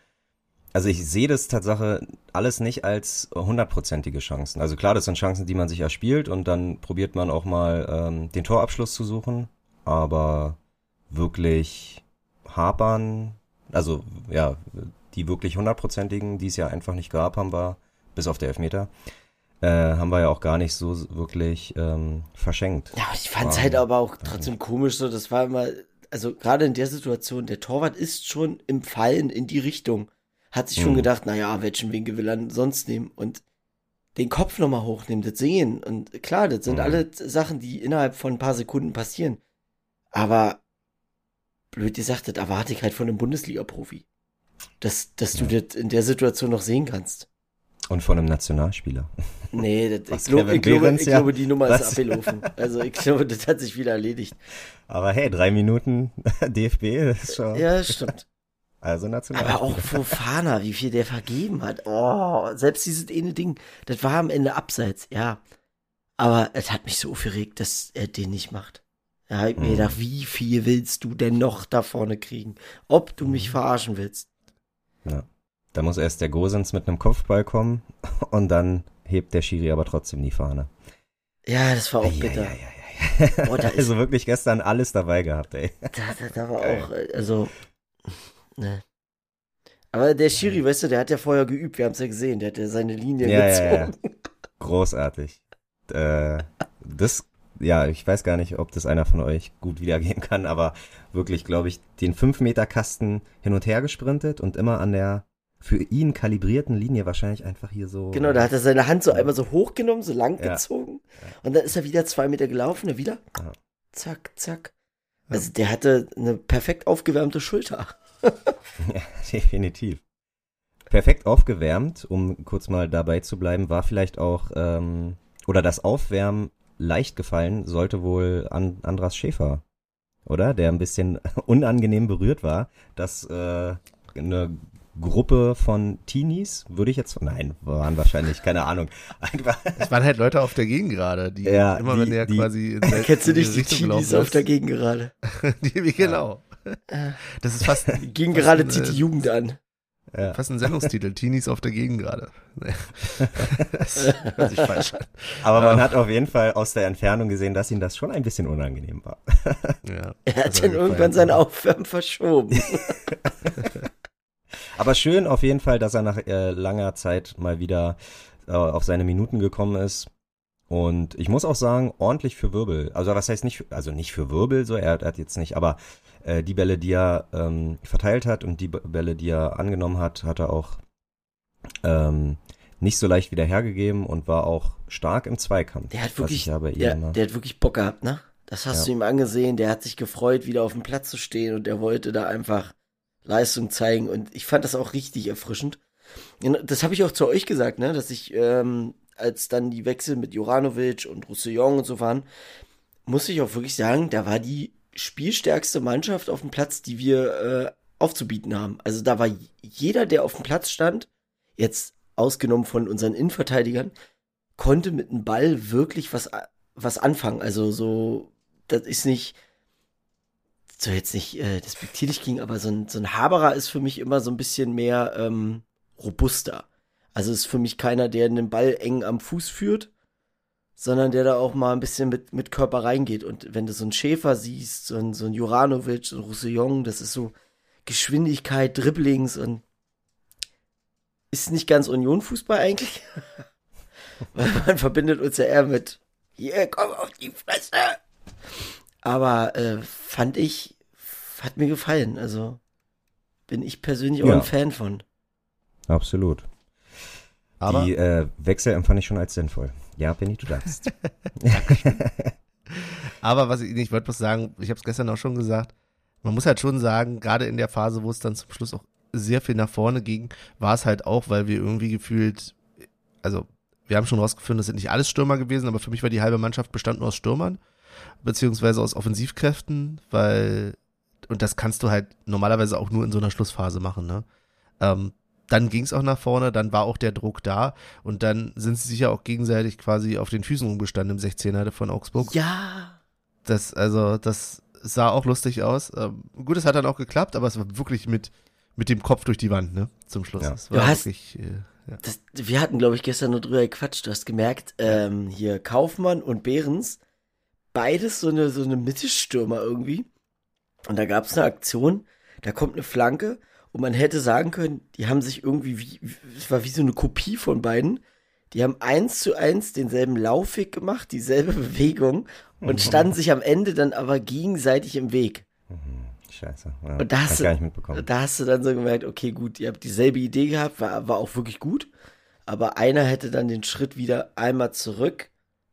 Also ich sehe das Tatsache alles nicht als hundertprozentige Chancen. Also klar, das sind Chancen, die man sich erspielt und dann probiert man auch mal ähm, den Torabschluss zu suchen. Aber wirklich hapern, also ja, die wirklich hundertprozentigen, die es ja einfach nicht gab, haben wir, bis auf der Elfmeter, äh, haben wir ja auch gar nicht so wirklich ähm, verschenkt. Ja, ich fand's Wow. halt aber auch trotzdem komisch so, das war immer, also gerade in der Situation, der Torwart ist schon im Fallen in die Richtung. Hat sich schon Mhm. gedacht, naja, welchen Winkel will er sonst nehmen und den Kopf nochmal hochnehmen, das sehen. Und klar, das sind Mhm. alle Sachen, die innerhalb von ein paar Sekunden passieren. Aber blöd gesagt, das erwarte ich halt von einem Bundesliga-Profi. Dass, dass du das in der Situation noch sehen kannst. Und von einem Nationalspieler. [laughs] Nee, das, ich, glaub, ich, glaube, ich ja? glaube, die Nummer ist Was? abgelaufen. Also ich glaube, das hat sich wieder erledigt. [laughs] Aber hey, drei Minuten [laughs] DFB, das ist schon, Ja, stimmt. Also Aber Nationalspieler. auch Fofana, wie viel der vergeben hat. Oh, selbst dieses eine Ding, das war am Ende abseits, ja. Aber es hat mich so aufgeregt, dass er den nicht macht. Da hab ich mir Mhm. gedacht, wie viel willst du denn noch da vorne kriegen? Ob du mich verarschen willst. Ja. Da muss erst der Gosens mit einem Kopfball kommen [laughs] und dann hebt der Schiri aber trotzdem die Fahne. Ja, das war auch bitter. Eieieiei. Oh, da [laughs] ist- also wirklich gestern alles dabei gehabt, ey. Da, da, da war auch, äh, also, ne. Aber der Schiri, weißt du, der hat ja vorher geübt, wir haben es ja gesehen, der hat ja seine Linie Ja, ja, ja. gezogen. [laughs] Großartig. Äh, das ja, ich weiß gar nicht, ob das einer von euch gut wiedergeben kann, aber wirklich, glaube ich, den 5-Meter-Kasten hin und her gesprintet und immer an der für ihn kalibrierten Linie wahrscheinlich einfach hier so. Genau, da hat er seine Hand so einmal so hochgenommen, so lang Ja. gezogen. Und dann ist er wieder zwei Meter gelaufen, dann wieder. Ja. Zack, zack. Also der hatte eine perfekt aufgewärmte Schulter. [laughs] Ja, definitiv. Perfekt aufgewärmt, um kurz mal dabei zu bleiben, war vielleicht auch, ähm, oder das Aufwärmen leicht gefallen, sollte wohl an Andras Schäfer, oder? Der ein bisschen [laughs] unangenehm berührt war, dass äh, eine Gruppe von Teenies, würde ich jetzt, nein, waren wahrscheinlich, keine Ahnung, [laughs] Es waren halt Leute auf der Gegend gerade, die Ja, immer die- wenn der die- quasi in der- Kennst du nicht die Teenies auf der ist, Gegend gerade? die, Genau. Das ist fast, [laughs] Ging gerade zieht äh, die Jugend an. ja, fast ein Sendungstitel. Teenies auf der Gegend gerade. Nee. Das [laughs] hört sich falsch an. aber man hat auf jeden Fall aus der Entfernung gesehen, dass ihm das schon ein bisschen unangenehm war. Ja. [laughs] Er hat Also dann irgendwann sein Aufwärmen verschoben. Aber schön auf jeden Fall, dass er nach äh, langer Zeit mal wieder äh, auf seine Minuten gekommen ist. Und ich muss auch sagen, ordentlich für Wirbel. Also was heißt nicht, für- also nicht für Wirbel, so er, er hat jetzt nicht, aber äh, die Bälle, die er ähm, verteilt hat und die Bälle, die er angenommen hat, hat er auch ähm, nicht so leicht wieder hergegeben und war auch stark im Zweikampf. Der hat wirklich, ich ja der, immer- der hat wirklich Bock gehabt, ne? Das hast Ja. du ihm angesehen. Der hat sich gefreut, wieder auf dem Platz zu stehen und der wollte da einfach Leistung zeigen. Und ich fand das auch richtig erfrischend. Das habe ich auch zu euch gesagt, ne? Dass ich, ähm, als dann die Wechsel mit Juranovic und Roussillon und so waren, muss ich auch wirklich sagen, da war die spielstärkste Mannschaft auf dem Platz, die wir äh, aufzubieten haben. Also da war jeder, der auf dem Platz stand, jetzt ausgenommen von unseren Innenverteidigern, konnte mit dem Ball wirklich was, was anfangen. Also so, das ist nicht, so jetzt nicht äh, despektierlich ging, aber so ein, so ein Haberer ist für mich immer so ein bisschen mehr ähm, robuster. Also ist für mich keiner, der den Ball eng am Fuß führt, sondern der da auch mal ein bisschen mit, mit Körper reingeht. Und wenn du so einen Schäfer siehst, so ein, so ein Juranovic, so ein Roussillon, das ist so Geschwindigkeit, Dribblings und ist nicht ganz Union-Fußball eigentlich. [laughs] Weil man verbindet uns ja eher mit hier, komm auf die Fresse. Aber äh, fand ich, hat mir gefallen. Also bin ich persönlich auch Ja. ein Fan von. Absolut. Aber die äh, Wechsel empfand ich schon als sinnvoll. Ja, Benny, du darfst. [laughs] Aber was ich, ich wollte was sagen, ich habe es gestern auch schon gesagt, man muss halt schon sagen, gerade in der Phase, wo es dann zum Schluss auch sehr viel nach vorne ging, war es halt auch, weil wir irgendwie gefühlt, also wir haben schon rausgefunden, das sind nicht alles Stürmer gewesen, aber für mich war die halbe Mannschaft bestand nur aus Stürmern, beziehungsweise aus Offensivkräften, weil, und das kannst du halt normalerweise auch nur in so einer Schlussphase machen, ne? Ähm, dann ging es auch nach vorne, dann war auch der Druck da und dann sind sie sich ja auch gegenseitig quasi auf den Füßen umgestanden im 16er von Augsburg. Ja. Das, also, das sah auch lustig aus. Ähm, gut, es hat dann auch geklappt, aber es war wirklich mit, mit dem Kopf durch die Wand, ne? Zum Schluss. Ja. Es war Du hast- wirklich, äh, ja. Das, wir hatten, glaube ich, gestern nur drüber gequatscht. Du hast gemerkt, ähm, hier Kaufmann und Behrens, beides so eine, so eine Mittelstürmer irgendwie. Und da gab es eine Aktion, da kommt eine Flanke und man hätte sagen können, die haben sich irgendwie, wie, es war wie so eine Kopie von beiden. Die haben eins zu eins denselben Laufweg gemacht, dieselbe [laughs] Bewegung und standen sich am Ende dann aber gegenseitig im Weg. Scheiße. Ja, Und da hast, ich gar nicht mitbekommen. du, da hast du dann so gemerkt, okay, gut, ihr habt dieselbe Idee gehabt, war, war auch wirklich gut. Aber einer hätte dann den Schritt wieder einmal zurück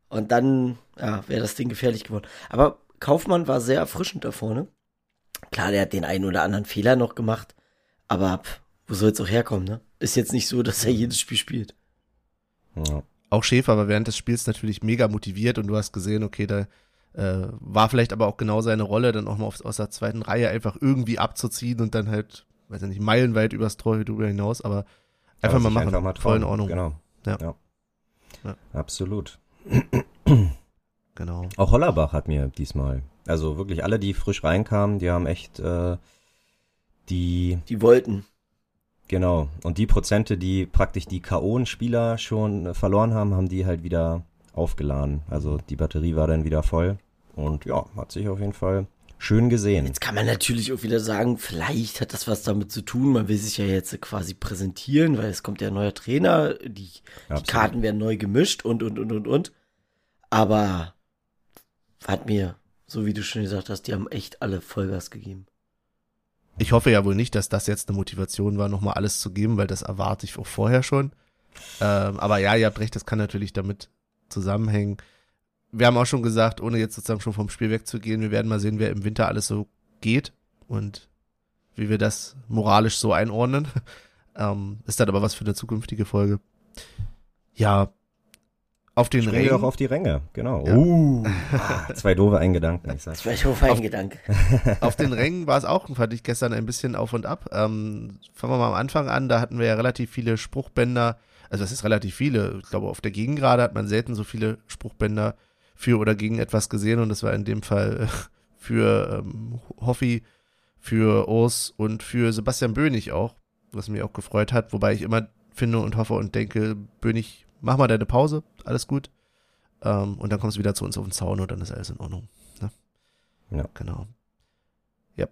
und dann ja, wäre das Ding gefährlich geworden. Aber Kaufmann war sehr erfrischend da vorne. Klar, der hat den einen oder anderen Fehler noch gemacht, aber pff, wo soll es auch herkommen, ne? Ist jetzt nicht so, dass er jedes Spiel spielt. Ja. Auch Schäfer war während des Spiels natürlich mega motiviert und du hast gesehen, okay, da äh, war vielleicht aber auch genau seine Rolle, dann auch mal auf, aus der zweiten Reihe einfach irgendwie abzuziehen und dann halt, weiß ich nicht, meilenweit übers Tor drüber hinaus, aber einfach Aber mal machen. Einfach mal Voll in. Ordnung. Genau. Ja. Ja. Ja. Absolut. Genau. Auch Hollerbach hat mir diesmal, also wirklich alle, die frisch reinkamen, die haben echt äh, die, Die wollten. genau, und die Prozente, die praktisch die K.O.-Spieler schon verloren haben, haben die halt wieder aufgeladen. Also die Batterie war dann wieder voll und ja, hat sich auf jeden Fall schön gesehen. Jetzt kann man natürlich auch wieder sagen, vielleicht hat das was damit zu tun. Man will sich ja jetzt quasi präsentieren, weil es kommt ja ein neuer Trainer, die, die. Karten werden neu gemischt und, und, und, und, und. Aber hat mir, so wie du schon gesagt hast, die haben echt alle Vollgas gegeben. Ich hoffe ja wohl nicht, dass das jetzt eine Motivation war, nochmal alles zu geben, weil das erwarte ich auch vorher schon. Ähm, aber ja, ihr habt recht, das kann natürlich damit zusammenhängen. Wir haben auch schon gesagt, ohne jetzt sozusagen schon vom Spiel wegzugehen, wir werden mal sehen, wer im Winter alles so geht und wie wir das moralisch so einordnen. [laughs] Ähm, ist dann aber was für eine zukünftige Folge. Ja, auf den wir Rängen. doch auf die Ränge, genau. Ja. Uh, ah, zwei doofe Eingedanken, ich sag's. Das wäre schon ein Gedanke. [laughs] Auf den Rängen war es auch, fand ich gestern ein bisschen auf und ab. Ähm, fangen wir mal am Anfang an, da hatten wir ja relativ viele Spruchbänder, also das ist relativ viele. Ich glaube, auf der Gegengrade hat man selten so viele Spruchbänder für oder gegen etwas gesehen und das war in dem Fall äh, für ähm, Hoffi, für Urs und für Sebastian Bönig auch, was mich auch gefreut hat, wobei ich immer finde und hoffe und denke, Bönig, mach mal deine Pause, alles gut. Ähm, und dann kommst du wieder zu uns auf den Zaun und dann ist alles in Ordnung. Ne? Ja. Genau. Ja.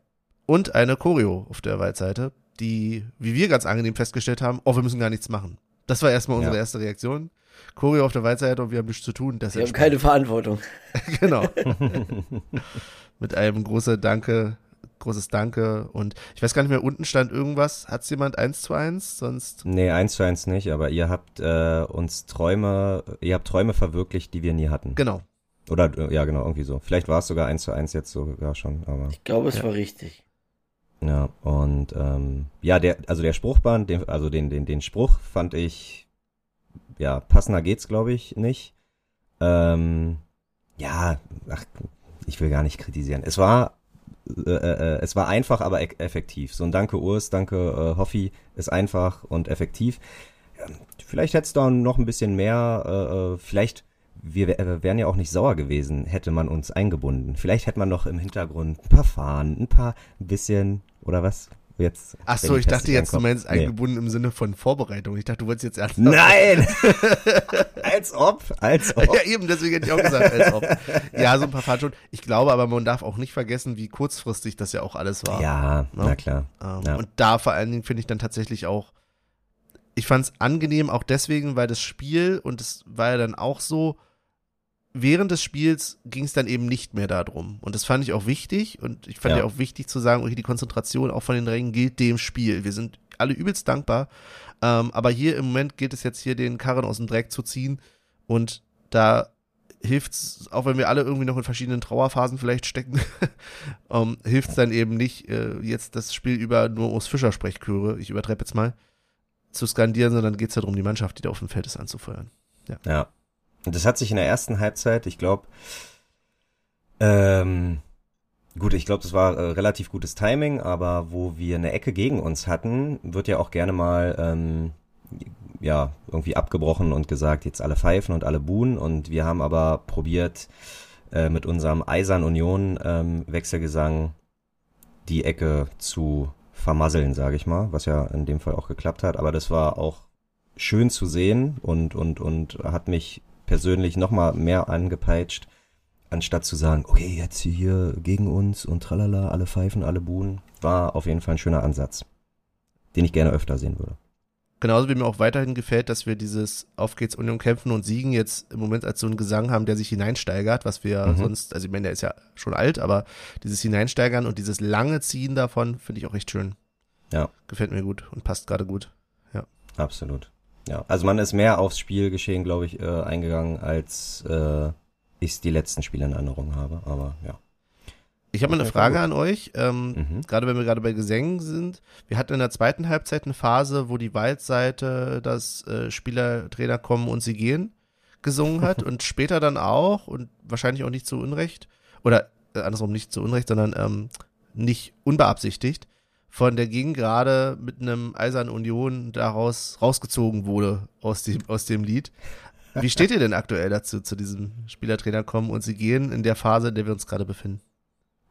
Und eine Choreo auf der Waldseite, die, wie wir ganz angenehm festgestellt haben, oh, wir müssen gar nichts machen. Das war erstmal unsere Ja. erste Reaktion. Choreo auf der Waldseite und wir haben nichts zu tun. Das Wir haben keine Verantwortung. [laughs] [laughs] genau. Mit einem großen Danke, großes Danke und ich weiß gar nicht mehr, unten stand irgendwas. Hat's jemand eins zu eins? Sonst Nee, eins zu eins nicht, aber ihr habt äh, uns Träume, ihr habt Träume verwirklicht, die wir nie hatten. genau. Oder äh, ja, genau, irgendwie so. Vielleicht war es sogar eins zu eins jetzt sogar schon, aber Ich glaube, es Ja. war richtig. ja. Und ähm, ja, der, also der Spruchband, den, also den, den, den Spruch fand ich, ja, passender geht's, glaube ich, nicht. Ähm, ja, ach, ich will gar nicht kritisieren. Es war äh, äh, es war einfach, aber e effektiv. So ein Danke Urs, Danke äh, Hoffi ist einfach und effektiv. Vielleicht hätte es da noch ein bisschen mehr, äh, äh, vielleicht, wir wär- äh, wären ja auch nicht sauer gewesen, hätte man uns eingebunden. Vielleicht hätte man noch im Hintergrund ein paar Fahnen, ein paar ein bisschen, oder was? Jetzt. Ach so, ich dachte jetzt, du reinkommen. meinst Nee. eingebunden im Sinne von Vorbereitung. Ich dachte, du wolltest jetzt ernst. Nein! [laughs] als ob, als ob. Ja, eben, deswegen hätte ich auch gesagt, als ob. Ja, so ein paar Fahrt schon. Ich glaube aber, man darf auch nicht vergessen, wie kurzfristig das ja auch alles war. Ja, na klar. Ähm, Ja. Und da vor allen Dingen finde ich dann tatsächlich auch, ich fand es angenehm auch deswegen, weil das Spiel, und es war ja dann auch so, während des Spiels ging es dann eben nicht mehr darum. Und das fand ich auch wichtig und ich fand ja, Ja. auch wichtig zu sagen, okay, die Konzentration auch von den Rängen gilt dem Spiel. Wir sind alle übelst dankbar. Ähm, aber hier im Moment gilt es jetzt hier, den Karren aus dem Dreck zu ziehen und da hilft's, auch wenn wir alle irgendwie noch in verschiedenen Trauerphasen vielleicht stecken, [laughs] ähm, hilft's dann eben nicht, äh, jetzt das Spiel über nur aus Fischer-Sprechchöre, ich übertreibe jetzt mal, zu skandieren, sondern geht's darum, die Mannschaft, die da auf dem Feld ist, anzufeuern. Ja. Und das hat sich in der ersten Halbzeit, ich glaube, ähm, gut, ich glaube, das war äh, relativ gutes Timing, aber wo wir eine Ecke gegen uns hatten, wird ja auch gerne mal, ähm, ja, irgendwie abgebrochen und gesagt, jetzt alle pfeifen und alle buhen. Und wir haben aber probiert, äh, mit unserem Eisern Union ähm, Wechselgesang die Ecke zu vermasseln, sage ich mal, was ja in dem Fall auch geklappt hat, aber das war auch schön zu sehen und und und hat mich persönlich noch mal mehr angepeitscht, anstatt zu sagen, okay, jetzt hier gegen uns und tralala, alle pfeifen, alle buhen, war auf jeden Fall ein schöner Ansatz, den ich gerne öfter sehen würde. Genauso wie mir auch weiterhin gefällt, dass wir dieses Auf geht's Union kämpfen und siegen jetzt im Moment als so einen Gesang haben, der sich hineinsteigert, was wir Mhm. sonst, also ich meine, der ist ja schon alt, aber dieses Hineinsteigern und dieses lange Ziehen davon finde ich auch echt schön. Ja. Gefällt mir gut und passt gerade gut. Absolut. Ja, also man ist mehr aufs Spielgeschehen, glaube ich, äh, eingegangen, als äh, ich die letzten Spiele in Erinnerung habe. Aber ja. Ich habe mal eine Frage an euch, ähm, Mhm. gerade wenn wir gerade bei Gesängen sind. Wir hatten in der zweiten Halbzeit eine Phase, wo die Waldseite das äh, Spieler, kommen und sie gehen gesungen hat [laughs] und später dann auch und wahrscheinlich auch nicht zu Unrecht oder äh, andersrum nicht zu Unrecht, sondern ähm, nicht unbeabsichtigt von der Gegengrade mit einem Eisern Union daraus rausgezogen wurde aus dem, aus dem Lied. Wie steht ihr denn aktuell dazu, zu diesem Spielertrainer kommen und sie gehen in der Phase, in der wir uns gerade befinden?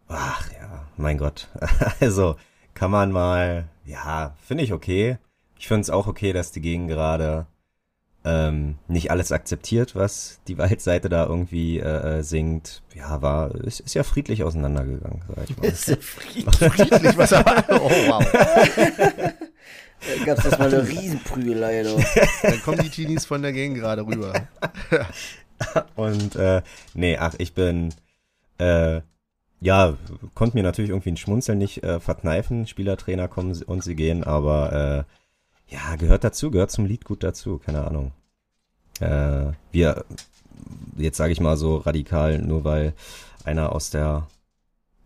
Ach ja, mein Gott. [laughs] Also kann man mal, ja, finde ich okay. Ich finde es auch okay, dass die Gegend gerade ähm, nicht alles akzeptiert, was die [laughs] Waldseite da irgendwie äh, äh, singt. Ja, war, ist, ist ja friedlich auseinandergegangen, sag ich mal. Ist ja friedlich. [laughs] friedlich, was er. [laughs] Oh, wow. Da gab es erstmal eine Riesenprügelei. Du. Dann kommen die Teenies von der Gegend gerade rüber. Und äh, nee, ach, ich bin Äh, ja, konnte mir natürlich irgendwie ein Schmunzeln nicht äh, verkneifen. Spielertrainer kommen sie- und sie gehen, aber äh, ja, gehört dazu, gehört zum Lied gut dazu, keine Ahnung. Äh, wir, jetzt sage ich mal so radikal, nur weil einer aus der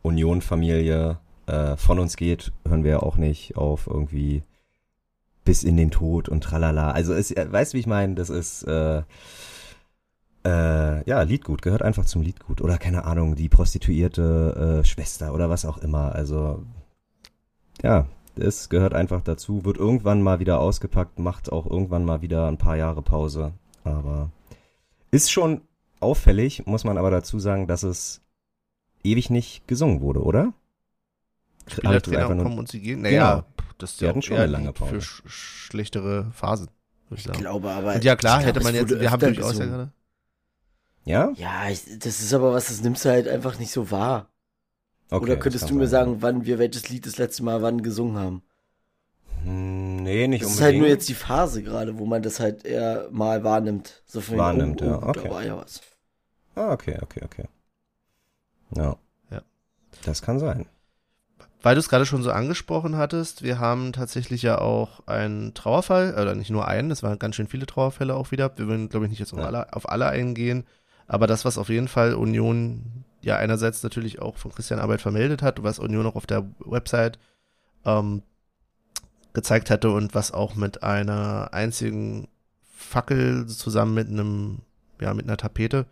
Union-Familie äh, von uns geht, hören wir ja auch nicht auf irgendwie bis in den Tod und tralala. Also es, äh, weißt du, wie ich meine? Das ist äh, äh, ja Liedgut, gehört einfach zum Liedgut. Oder keine Ahnung, die prostituierte äh, Schwester oder was auch immer. Also ja, es gehört einfach dazu. Wird irgendwann mal wieder ausgepackt, macht auch irgendwann mal wieder ein paar Jahre Pause. Aber ist schon auffällig, muss man aber dazu sagen, dass es ewig nicht gesungen wurde, oder? Spielertrainer einfach nur- kommen und sie gehen. Naja, Genau. das ist ja auch schon eine lange Pause. für sch schlechtere Phasen. würde Ich Ich sagen. glaube aber. Und ja klar, hätte glaube, man jetzt, wir haben durchaus ja gerade. Ja? Ja, ich, das ist aber was, das nimmst du halt einfach nicht so wahr. Okay, Oder das könntest du mir sein. sagen, wann wir welches Lied das letzte Mal wann gesungen haben? Hm, Nee, nicht Das ist unbedingt. halt nur jetzt die Phase gerade, wo man das halt eher mal wahrnimmt. So von Wahrnimmt, oh, ja, oh, okay. Da war ja was. Ah, okay, okay, okay. Ja. Ja. Das kann sein. Weil du es gerade schon so angesprochen hattest, wir haben tatsächlich ja auch einen Trauerfall, oder nicht nur einen, es waren ganz schön viele Trauerfälle auch wieder. Wir würden, glaube ich, nicht jetzt auf, Ja. alle, auf alle eingehen. Aber das, was auf jeden Fall Union ja einerseits natürlich auch von Christian Arbeit vermeldet hat, was Union auch auf der Website ähm, gezeigt hatte und was auch mit einer einzigen Fackel zusammen mit einem, ja, mit einer Tapete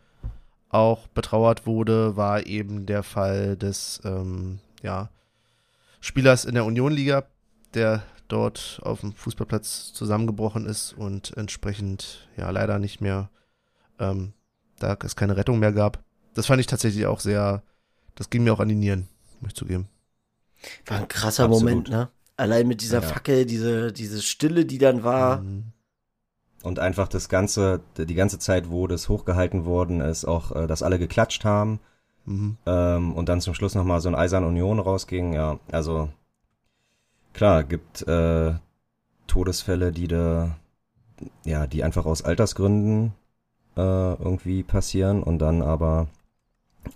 auch betrauert wurde, war eben der Fall des, ähm, ja, Spielers in der Union-Liga, der dort auf dem Fußballplatz zusammengebrochen ist und entsprechend ja leider nicht mehr, ähm, da es keine Rettung mehr gab. Das fand ich tatsächlich auch sehr, das ging mir auch an die Nieren, muss ich zugeben. War ein krasser Absolut. Moment, ne? Allein mit dieser Ja. Fackel, diese, diese Stille, die dann war. Mhm. Und einfach das ganze, die ganze Zeit, wo das hochgehalten worden ist, auch, äh, dass alle geklatscht haben Mhm. ähm, und dann zum Schluss nochmal so ein Eisern Union rausging. Ja, also klar, gibt äh, Todesfälle, die da, ja, die einfach aus Altersgründen äh, irgendwie passieren und dann aber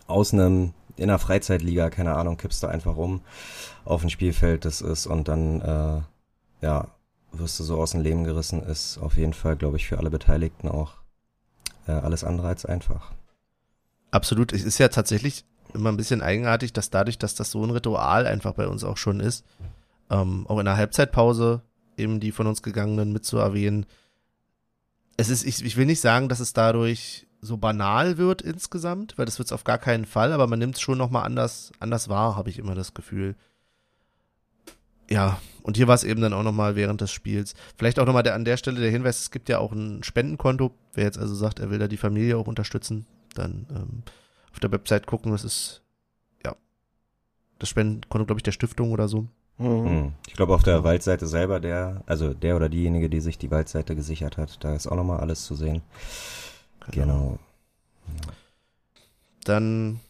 aus einem in einer Freizeitliga, keine Ahnung, kippst du einfach um auf ein Spielfeld, das ist und dann äh, ja, wirst du so aus dem Leben gerissen, ist auf jeden Fall, glaube ich, für alle Beteiligten auch äh, alles andere als einfach. Absolut. Es ist ja tatsächlich immer ein bisschen eigenartig, dass dadurch, dass das so ein Ritual einfach bei uns auch schon ist, ähm, auch in der Halbzeitpause eben die von uns gegangenen mit zu erwähnen. Es ist, ich, ich will nicht sagen, dass es dadurch so banal wird insgesamt, weil das wird es auf gar keinen Fall, aber man nimmt es schon nochmal anders, anders wahr, habe ich immer das Gefühl. Ja, und hier war es eben dann auch nochmal während des Spiels. Vielleicht auch nochmal der, an der Stelle der Hinweis, es gibt ja auch ein Spendenkonto. Wer jetzt also sagt, er will da die Familie auch unterstützen, dann ähm, auf der Website gucken. Das ist, ja, das Spendenkonto, glaube ich, der Stiftung oder so. Mhm. Hm. Ich glaube, auf der Waldseite selber, der, also der oder diejenige, die sich die Waldseite gesichert hat, da ist auch nochmal alles zu sehen. Genau. Dann,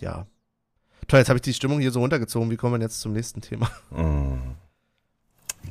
ja. Toll, jetzt habe ich die Stimmung hier so runtergezogen. Wie kommen wir jetzt zum nächsten Thema? Hm.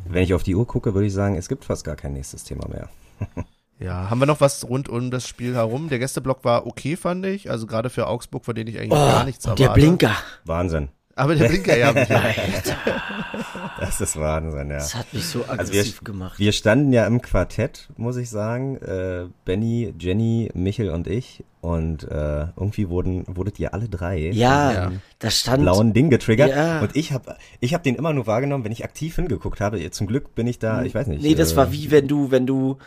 Wenn ich auf die Uhr gucke, würde ich sagen, es gibt fast gar kein nächstes Thema mehr. [laughs] Ja, haben wir noch was rund um das Spiel herum? Der Gästeblock war okay, fand ich. Also gerade für Augsburg, von denen ich eigentlich Oh, gar nichts erwarte. der Blinker. Wahnsinn. Aber der Blinker, ja. [laughs] Das ist Wahnsinn, ja. Das hat mich so Also wir- aggressiv gemacht. Wir standen ja im Quartett, muss ich sagen. Äh, Benny, Jenny, Michel und ich. Und äh, irgendwie wurden, wurdet ihr alle drei ja, Ja. da stand. blauen Ding getriggert. Ja. Und ich habe ich hab den immer nur wahrgenommen, wenn ich aktiv hingeguckt habe. Zum Glück bin ich da, ich weiß nicht. Nee, das äh, war wie wenn du, wenn du,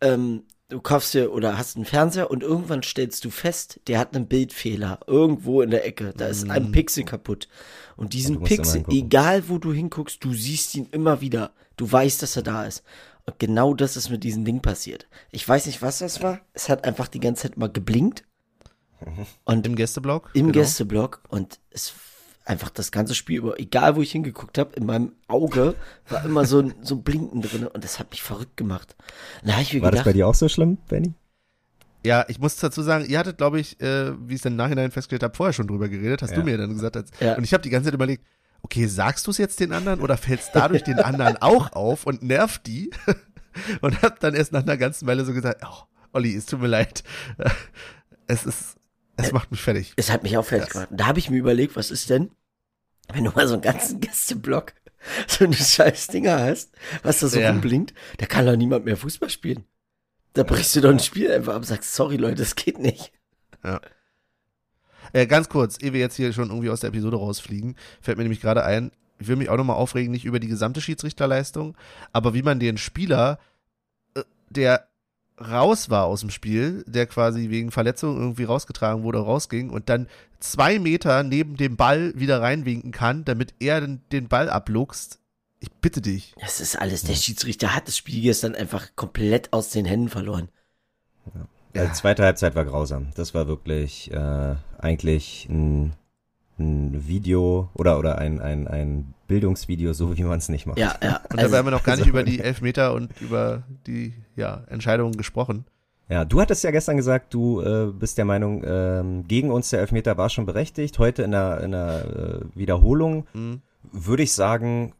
ähm, du kaufst dir oder hast einen Fernseher und irgendwann stellst du fest, der hat einen Bildfehler irgendwo in der Ecke. Da ist ein Pixel kaputt. Und diesen Und Pixel, egal wo du hinguckst, du siehst ihn immer wieder. Du weißt, dass er da ist. Und genau das ist mit diesem Ding passiert. Ich weiß nicht, was das war. Es hat einfach die ganze Zeit mal geblinkt. Und Im Gästeblock? im genau. Gästeblock und es einfach das ganze Spiel über, egal wo ich hingeguckt habe, in meinem Auge war immer so ein, [laughs] so ein Blinken drin und das hat mich verrückt gemacht. Da habe ich mir War das gedacht, bei dir auch so schlimm, Benny? Ja, ich muss dazu sagen, ihr hattet, glaube ich, äh, wie ich es dann im Nachhinein festgestellt habe, vorher schon drüber geredet, hast Ja. du mir dann gesagt. Als, Ja. Und ich habe die ganze Zeit überlegt, okay, sagst du es jetzt den anderen oder fällst dadurch den anderen [laughs] auch auf und nervt die? [laughs] Und hab dann erst nach einer ganzen Weile so gesagt, oh, Olli, es tut mir leid. Es ist, Es macht mich fertig. Es hat mich auch fertig gemacht. Da habe ich mir überlegt, was ist denn, wenn du mal so einen ganzen [laughs] Gästeblock so eine scheiß Dinger hast, was da so Ja. rumblinkt, da kann doch niemand mehr Fußball spielen. Da brichst du doch ein Spiel einfach ab und sagst, sorry Leute, das geht nicht. Äh, ganz kurz, ehe wir jetzt hier schon irgendwie aus der Episode rausfliegen, fällt mir nämlich gerade ein, ich will mich auch nochmal aufregen, nicht über die gesamte Schiedsrichterleistung, aber wie man den Spieler, äh, der raus war aus dem Spiel, der quasi wegen Verletzung irgendwie rausgetragen wurde, rausging und dann zwei Meter neben dem Ball wieder reinwinken kann, damit er den, den Ball abluchst. Ich bitte dich. Das ist alles, der Schiedsrichter hat das Spiel gestern einfach komplett aus den Händen verloren. Ja. Die zweite Halbzeit war grausam. Das war wirklich äh, eigentlich ein, ein Video oder oder ein, ein, ein Bildungsvideo, so wie man es nicht macht. Ja, ja. Und da haben wir noch gar nicht also- [laughs] über die Elfmeter und über die ja, Entscheidungen gesprochen. Ja, du hattest ja gestern gesagt, du äh, bist der Meinung, ähm, gegen uns der Elfmeter war schon berechtigt. Heute in der, in der äh, Wiederholung Mhm. würde ich sagen,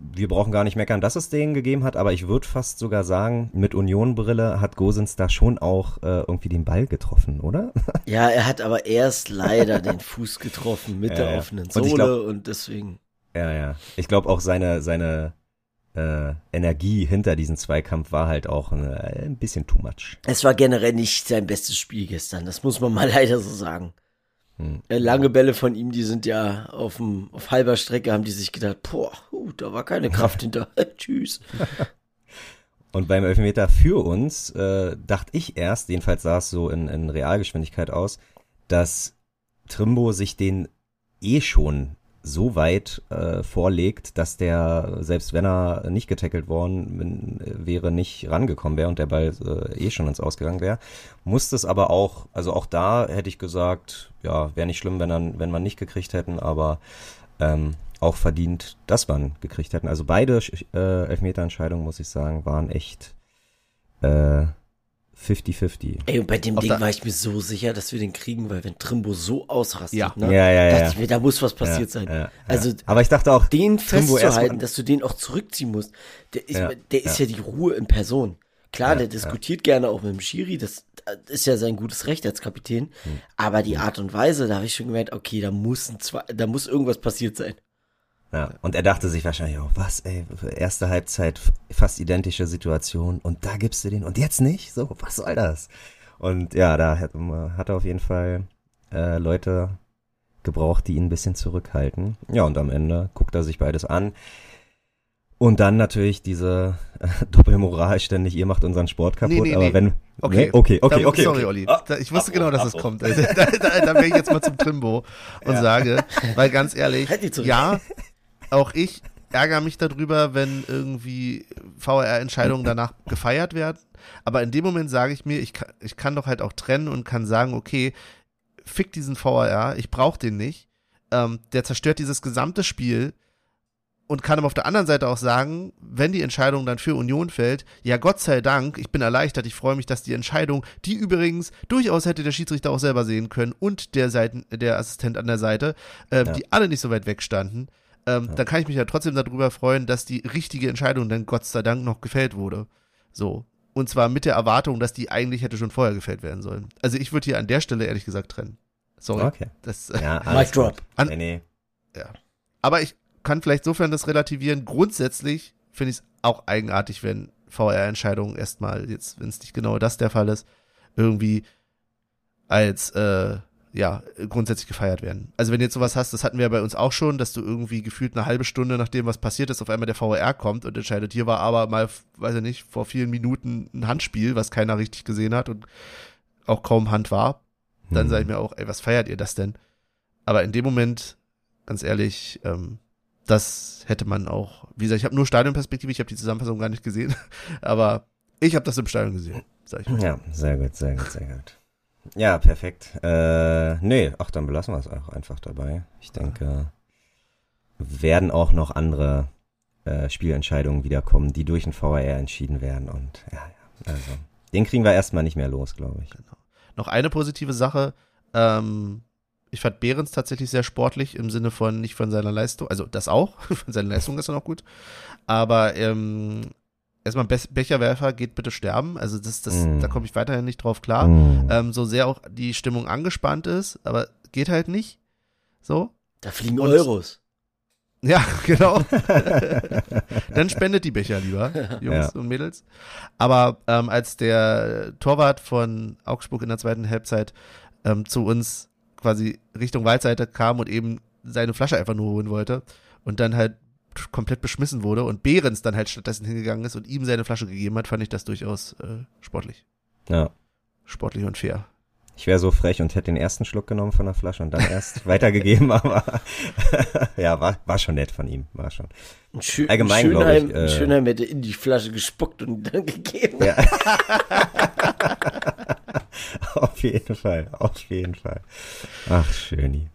wir brauchen gar nicht meckern, dass es den gegeben hat, aber ich würde fast sogar sagen, mit Union-Brille hat Gosens da schon auch äh, irgendwie den Ball getroffen, oder? [laughs] Ja, er hat aber erst leider den Fuß getroffen mit Ja, der ja. offenen Und Sohle glaub- und deswegen. Ja, ja. Ich glaube auch seine, seine äh, Energie hinter diesem Zweikampf war halt auch äh, ein bisschen too much. Es war generell nicht sein bestes Spiel gestern, das muss man mal [laughs] leider so sagen. Äh, Lange Bälle von ihm, die sind ja auf, dem, auf halber Strecke, haben die sich gedacht, boah, uh, da war keine Kraft [laughs] hinter. [laughs] Tschüss. [laughs] Und beim Elfmeter für uns äh, dachte ich erst, jedenfalls sah es so in, in Realgeschwindigkeit aus, dass Trimbo sich den eh schon so weit äh, vorlegt, dass der, selbst wenn er nicht getackelt worden bin, äh, wäre, nicht rangekommen wäre und der Ball äh, eh schon ins Ausgegangen wäre. Musste es aber auch, also auch da hätte ich gesagt, ja, wäre nicht schlimm, wenn, dann, wenn man nicht gekriegt hätten, aber ähm, auch verdient, dass man gekriegt hätten. Also beide äh, Elfmeterentscheidungen, muss ich sagen, waren echt äh, 50-50. Ey, und bei dem Auf Ding war ich mir so sicher, dass wir den kriegen, weil wenn Trimbo so ausrastet, Ja. ne, Ja, ja, ja. dachte ich mir, da muss was passiert ja, sein. Ja, ja. Also aber ich dachte auch, den Trimbo festzuhalten, dass du den auch zurückziehen musst, der ist, Ja, der ist ja. die Ruhe in Person. Klar, Ja, der diskutiert gerne auch mit dem Schiri, das ist ja sein gutes Recht als Kapitän, Hm. aber die Art und Weise, da habe ich schon gemerkt, okay, da muss ein zwei, da muss irgendwas passiert sein. Ja, und er dachte sich wahrscheinlich auch, was, ey, erste Halbzeit, fast identische Situation und da gibst du den und jetzt nicht? So, was soll das? Und ja, da hat, hat er auf jeden Fall äh, Leute gebraucht, die ihn ein bisschen zurückhalten. Ja, und am Ende guckt er sich beides an. Und dann natürlich diese äh, [laughs] Doppelmoral ständig, ihr macht unseren Sport kaputt, Nee, nee, aber nee. wenn. Okay. Nee? okay, okay, da, okay. Sorry, okay. Olli. Ah, Da, ich wusste Abbruch, genau, dass es Abbruch. kommt. [laughs] Also, da, da, da wäre ich jetzt mal zum Trimbo und sage, [laughs] weil ganz ehrlich, Halt die zurück. ja, auch ich ärgere mich darüber, wenn irgendwie VR-Entscheidungen [laughs] danach gefeiert werden. Aber in dem Moment sage ich mir, ich kann, ich kann doch halt auch trennen und kann sagen, okay, fick diesen VR, ich brauche den nicht. Ähm, der zerstört dieses gesamte Spiel und kann aber auf der anderen Seite auch sagen, wenn die Entscheidung dann für Union fällt, ja Gott sei Dank, ich bin erleichtert, ich freue mich, dass die Entscheidung, die übrigens durchaus hätte der Schiedsrichter auch selber sehen können und der Seiten, der Assistent an der Seite, ähm, Ja. die alle nicht so weit weg standen, ähm, dann kann ich mich ja trotzdem darüber freuen, dass die richtige Entscheidung dann Gott sei Dank noch gefällt wurde. So. Und zwar mit der Erwartung, dass die eigentlich hätte schon vorher gefällt werden sollen. Also ich würde hier an der Stelle ehrlich gesagt trennen. Sorry. Okay. Das, Ja, Mic alles drop. An- nee, nee. aber ich kann vielleicht sofern das relativieren. Grundsätzlich finde ich es auch eigenartig, wenn VR-Entscheidungen erstmal, jetzt, wenn es nicht genau das der Fall ist, irgendwie als, äh, ja, grundsätzlich gefeiert werden. Also wenn du jetzt sowas hast, das hatten wir ja bei uns auch schon, dass du irgendwie gefühlt eine halbe Stunde, nachdem was passiert ist, auf einmal der VR kommt und entscheidet, hier war aber mal, weiß ich nicht, vor vielen Minuten ein Handspiel, was keiner richtig gesehen hat und auch kaum Hand war. Dann Hm. sage ich mir auch, ey, was feiert ihr das denn? Aber in dem Moment, ganz ehrlich, ähm, das hätte man auch, wie gesagt, ich habe nur Stadionperspektive, ich habe die Zusammenfassung gar nicht gesehen, [laughs] aber ich habe das im Stadion gesehen, sag ich mal. Ja, sehr gut, sehr gut, sehr gut. Ja, perfekt. Äh, nee, ach, dann belassen wir es auch einfach dabei. Ich denke, werden auch noch andere äh, Spielentscheidungen wiederkommen, die durch den VAR entschieden werden. Und ja, ja, also den kriegen wir erstmal nicht mehr los, glaube ich. Noch eine positive Sache, ähm, ich fand Behrens tatsächlich sehr sportlich im Sinne von nicht von seiner Leistung, also das auch, [laughs] von seiner Leistung ist er noch gut, aber ähm, erstmal Be Becherwerfer geht bitte sterben. Also das, das, Mm. da komme ich weiterhin nicht drauf klar. Mm. Ähm, so sehr auch die Stimmung angespannt ist, aber geht halt nicht. So. Da fliegen Und- Euros. Ja, [laughs] genau. Dann spendet die Becher lieber, [laughs] Jungs Ja. und Mädels. Aber ähm, als der Torwart von Augsburg in der zweiten Halbzeit ähm, zu uns quasi Richtung Waldseite kam und eben seine Flasche einfach nur holen wollte und dann halt komplett beschmissen wurde und Behrens dann halt stattdessen hingegangen ist und ihm seine Flasche gegeben hat, fand ich das durchaus äh, sportlich. Ja. Sportlich und fair. Ich wäre so frech und hätte den ersten Schluck genommen von der Flasche und dann erst [laughs] weitergegeben, aber [laughs] ja, war, war schon nett von ihm, war schon. Ein, Schö Allgemein, ein glaub Schönheim, ich, ein äh, Schönheim hätte in die Flasche gespuckt und dann [laughs] gegeben. Ja. [laughs] auf jeden Fall, auf jeden Fall. Ach, schöni.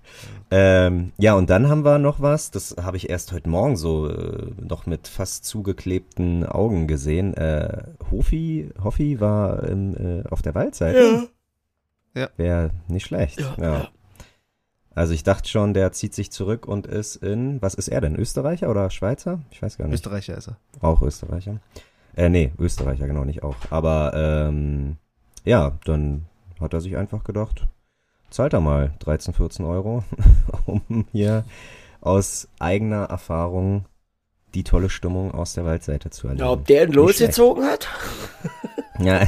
Ähm, ja, und dann haben wir noch was, das habe ich erst heute Morgen so äh, noch mit fast zugeklebten Augen gesehen. Äh, Hofi, Hoffi war im, äh, auf der Waldseite. Ja. Wäre nicht schlecht. Ja, Ja, ja. Also ich dachte schon, der zieht sich zurück und ist in, was ist er denn, Österreicher oder Schweizer? Ich weiß gar nicht. Österreicher ist er. Auch Österreicher. Äh, nee, Österreicher, genau, nicht auch. Aber, ähm, ja, dann hat er sich einfach gedacht, zahlt er mal 13, 14 Euro, [laughs] um hier aus eigener Erfahrung die tolle Stimmung aus der Waldseite zu erleben. Ja, ob der ihn losgezogen hat? [laughs] Ja, [laughs]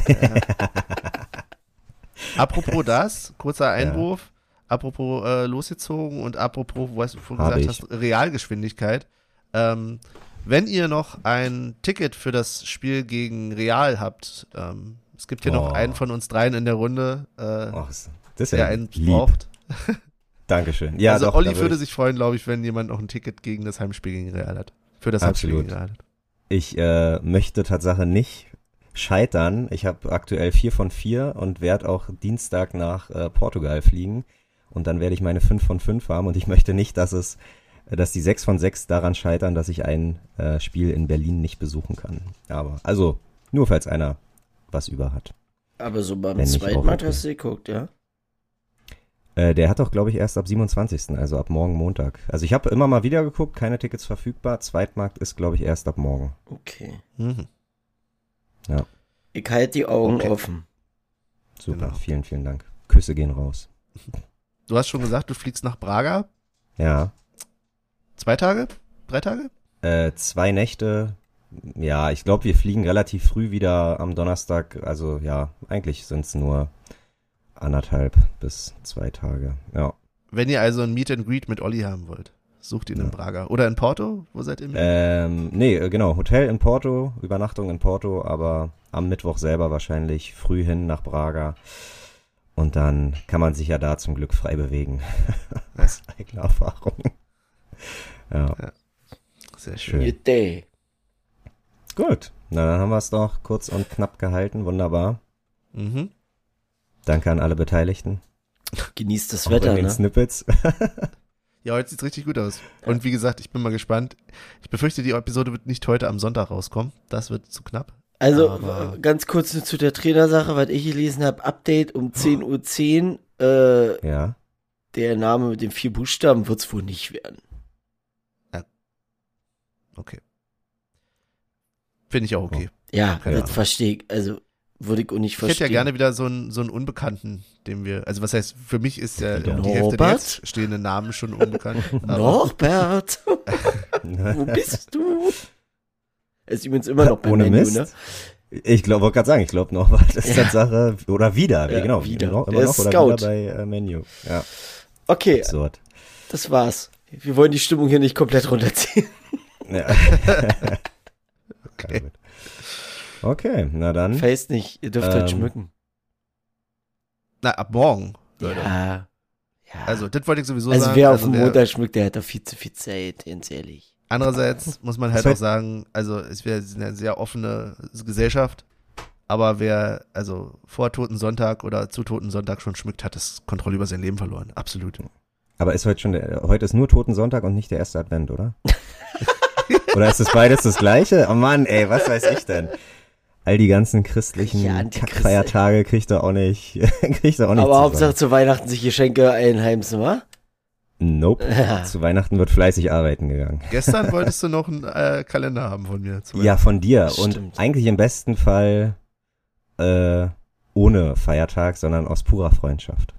Apropos das, kurzer Einwurf. Apropos äh, losgezogen und apropos, wo hast du vorhin gesagt ich. hast, Realgeschwindigkeit. Ähm, wenn ihr noch ein Ticket für das Spiel gegen Real habt, ähm, es gibt hier noch Oh. einen von uns dreien in der Runde, äh, oh, das der einen lieb. braucht. Dankeschön. Ja, also doch, Olli würde würd sich freuen, glaube ich, wenn jemand noch ein Ticket gegen das Heimspiel gegen Real hat. Für das Absolut. Heimspiel gegen Real hat. Ich äh, möchte Tatsache nicht scheitern. Ich habe aktuell vier von vier und werde auch Dienstag nach äh, Portugal fliegen. Und dann werde ich meine fünf von fünf haben. Und ich möchte nicht, dass es, dass die sechs von sechs daran scheitern, dass ich ein äh, Spiel in Berlin nicht besuchen kann. Aber also nur falls einer was über hat. Aber so beim zweiten okay. hast du geguckt, ja? Äh, der hat doch, glaube ich, erst ab 27., also ab morgen Montag. Also ich habe immer mal wieder geguckt, keine Tickets verfügbar. Zweitmarkt ist, glaube ich, erst ab morgen. Okay. Mhm. Ich halte die Augen Okay. offen. Super, Genau. vielen, vielen Dank. Küsse gehen raus. Du hast schon gesagt, du fliegst nach Braga. Ja, Zwei Tage? Drei Tage? Äh, zwei Nächte. Ja, ich glaube, wir fliegen relativ früh wieder am Donnerstag. Also ja, eigentlich sind es nur anderthalb bis zwei Tage. Ja. Wenn ihr also ein Meet and Greet mit Olli haben wollt, sucht ihn in Ja. Braga. Oder in Porto? Wo seid ihr? Ähm, nee, äh, genau. Hotel in Porto, Übernachtung in Porto, aber am Mittwoch selber wahrscheinlich früh hin nach Braga. Und dann kann man sich ja da zum Glück frei bewegen. Was? [laughs] Eigene Erfahrung. Ja, Sehr schön. schön. Gut. Na, dann haben wir es doch kurz und knapp gehalten. Wunderbar. Mhm. Danke an alle Beteiligten. Genießt das Auch Wetter, ne? Snippets. [laughs] Ja, heute sieht's richtig gut aus. Und wie gesagt, ich bin mal gespannt. Ich befürchte, die Episode wird nicht heute am Sonntag rauskommen. Das wird zu knapp. Also Aber- ganz kurz nur zu der Trainersache, was ich gelesen habe. Update um 10.10 Uhr. Äh, Ja. der Name mit den vier Buchstaben wird's wohl nicht werden. Okay. Finde ich auch okay. Ja, Ja. das verstehe ich. Also würde ich auch nicht Ich hätte ja verstehen. gerne wieder so einen, so einen Unbekannten, den wir, also was heißt, für mich ist ja Wieder. die Hälfte der Norbert? jetzt stehenden Namen schon unbekannt. [laughs] Norbert, [laughs] wo bist du? Er ist übrigens immer noch beim Ohne Menü, Mist. ne? Ich glaube, wollte gerade sagen, ich glaube noch, [laughs] was ist Ja. Tatsache, oder wieder, Ja, genau, wieder. Noch, Der immer noch ist oder Scout. wieder bei äh, Menu. Ja, Okay, absurd. das war's. Wir wollen die Stimmung hier nicht komplett runterziehen. Ja. Okay. okay, na dann. Vergesst nicht, ihr dürft halt Ähm, schmücken. Na, ab morgen, Leute. Ja. ja. Also, das wollte ich sowieso also sagen. wer auf also dem wer- Montag schmückt, der hat doch viel zu viel Zeit, ganz ehrlich. Andererseits muss man halt Das auch sagen, also es wäre eine sehr offene Gesellschaft, aber wer also vor Toten Sonntag oder zu Toten Sonntag schon schmückt, hat das Kontrolle über sein Leben verloren. Absolut. Aber ist heute schon der, heute ist nur Toten Sonntag und nicht der erste Advent, oder? [laughs] oder ist das beides das gleiche? Oh Mann, ey, was weiß ich denn? All die ganzen christlichen Ja, Kackfeiertage kriegt er auch nicht, [laughs] kriegt er auch nicht Aber zusammen. Hauptsache zu Weihnachten sich Geschenke einheimsen, wa? Nope. Ja. Zu Weihnachten wird fleißig arbeiten gegangen. Gestern [laughs] wolltest du noch einen äh, Kalender haben von mir. zu Ja, von dir. Stimmt. Und eigentlich im besten Fall äh, ohne Feiertag, sondern aus purer Freundschaft.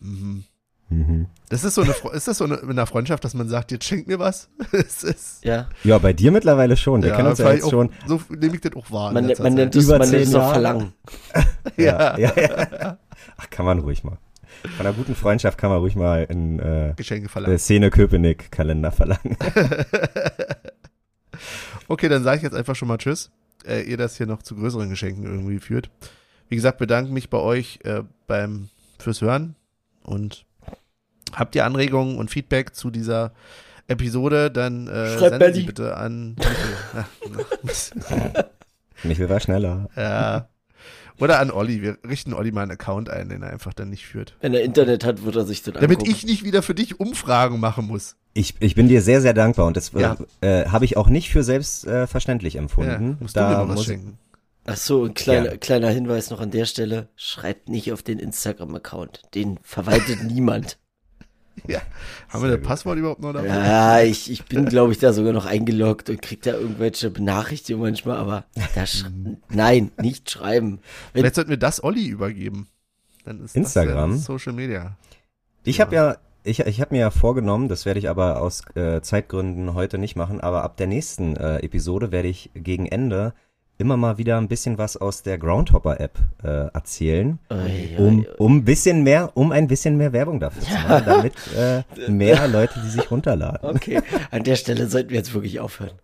Mhm. Mhm. Das ist so eine, ist das so eine, mit einer Freundschaft, dass man sagt, jetzt schenk mir was? [laughs] es ist, Ja, Ja, bei dir mittlerweile schon. Wir kennen uns ja jetzt schon. So nehme ich das auch wahr. in man, man nennt es Über man nennt Jahre. Verlangen. [laughs] ja. ja, ja. Ach, kann man ruhig mal. Von einer guten Freundschaft kann man ruhig mal einen äh, Geschenke äh, verlangen. Szene Köpenick Kalender verlangen. [laughs] okay, dann sage ich jetzt einfach schon mal Tschüss. Äh, ihr das hier noch zu größeren Geschenken irgendwie führt. Wie gesagt, bedanke mich bei euch äh, beim fürs Hören und habt ihr Anregungen und Feedback zu dieser Episode, dann äh, Schreibt senden Sie Benny. bitte an. [laughs] [laughs] Michael war schneller. ja. Oder an Olli. Wir richten Olli mal einen Account ein, den er einfach dann nicht führt. Wenn er Internet hat, wird er sich dann Damit angucken. ich nicht wieder für dich Umfragen machen muss. Ich, ich bin dir sehr, sehr dankbar und das äh, Ja. äh, habe ich auch nicht für selbstverständlich äh, empfunden. Ja, musst du mir da mal was muss ich, schenken. Ach so, ein kleiner, Ja. kleiner Hinweis noch an der Stelle. Schreibt nicht auf den Instagram-Account. Den verwaltet [laughs] niemand. [laughs] Haben wir das Passwort überhaupt noch dabei? Ja, ich, ich bin, glaube ich, da sogar noch eingeloggt und krieg da irgendwelche Benachrichtigungen manchmal, aber da sch [laughs] nein, nicht schreiben. Wenn, Vielleicht sollten wir das Olli übergeben. Dann ist Instagram? Das ja Social Media. ich habe ja, ich, ich habe mir ja vorgenommen, das werde ich aber aus äh, Zeitgründen heute nicht machen, aber ab der nächsten äh, Episode werde ich gegen Ende immer mal wieder ein bisschen was aus der Groundhopper-App äh, erzählen, Ui, um, ui, ui. um ein bisschen mehr, um ein bisschen mehr Werbung dafür zu machen, damit äh, mehr [laughs] Leute die sich runterladen. Okay, an der Stelle sollten wir jetzt wirklich aufhören.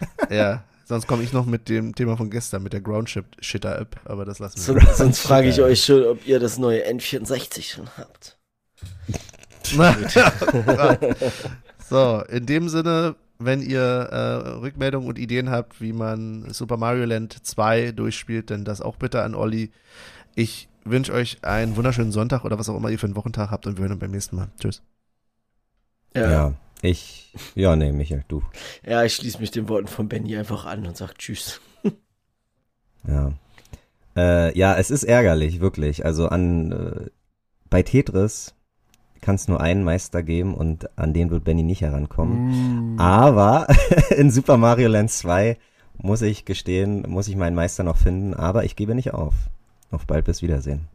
[laughs] Ja, sonst komme ich noch mit dem Thema von gestern, mit der Groundshitter-App, aber das lassen wir. Sonst, sonst frage ich euch schon, ob ihr das neue N64 schon habt. [laughs] so, in dem Sinne, wenn ihr äh, Rückmeldungen und Ideen habt, wie man Super Mario Land 2 durchspielt, dann das auch bitte an Olli. Ich wünsche euch einen wunderschönen Sonntag oder was auch immer ihr für einen Wochentag habt und wir hören uns beim nächsten Mal. Tschüss. Ja, Ja, ich, ja, nee, Michael, du. ja ich schließe mich den Worten von Benny einfach an und sag Tschüss. [laughs] Ja. Äh, ja, es ist ärgerlich, wirklich. Also an äh, bei Tetris kann es nur einen Meister geben und an den wird Benny nicht herankommen. Aber [laughs] in Super Mario Land 2 muss ich gestehen, muss ich meinen Meister noch finden, aber ich gebe nicht auf. Auf bald bis Wiedersehen.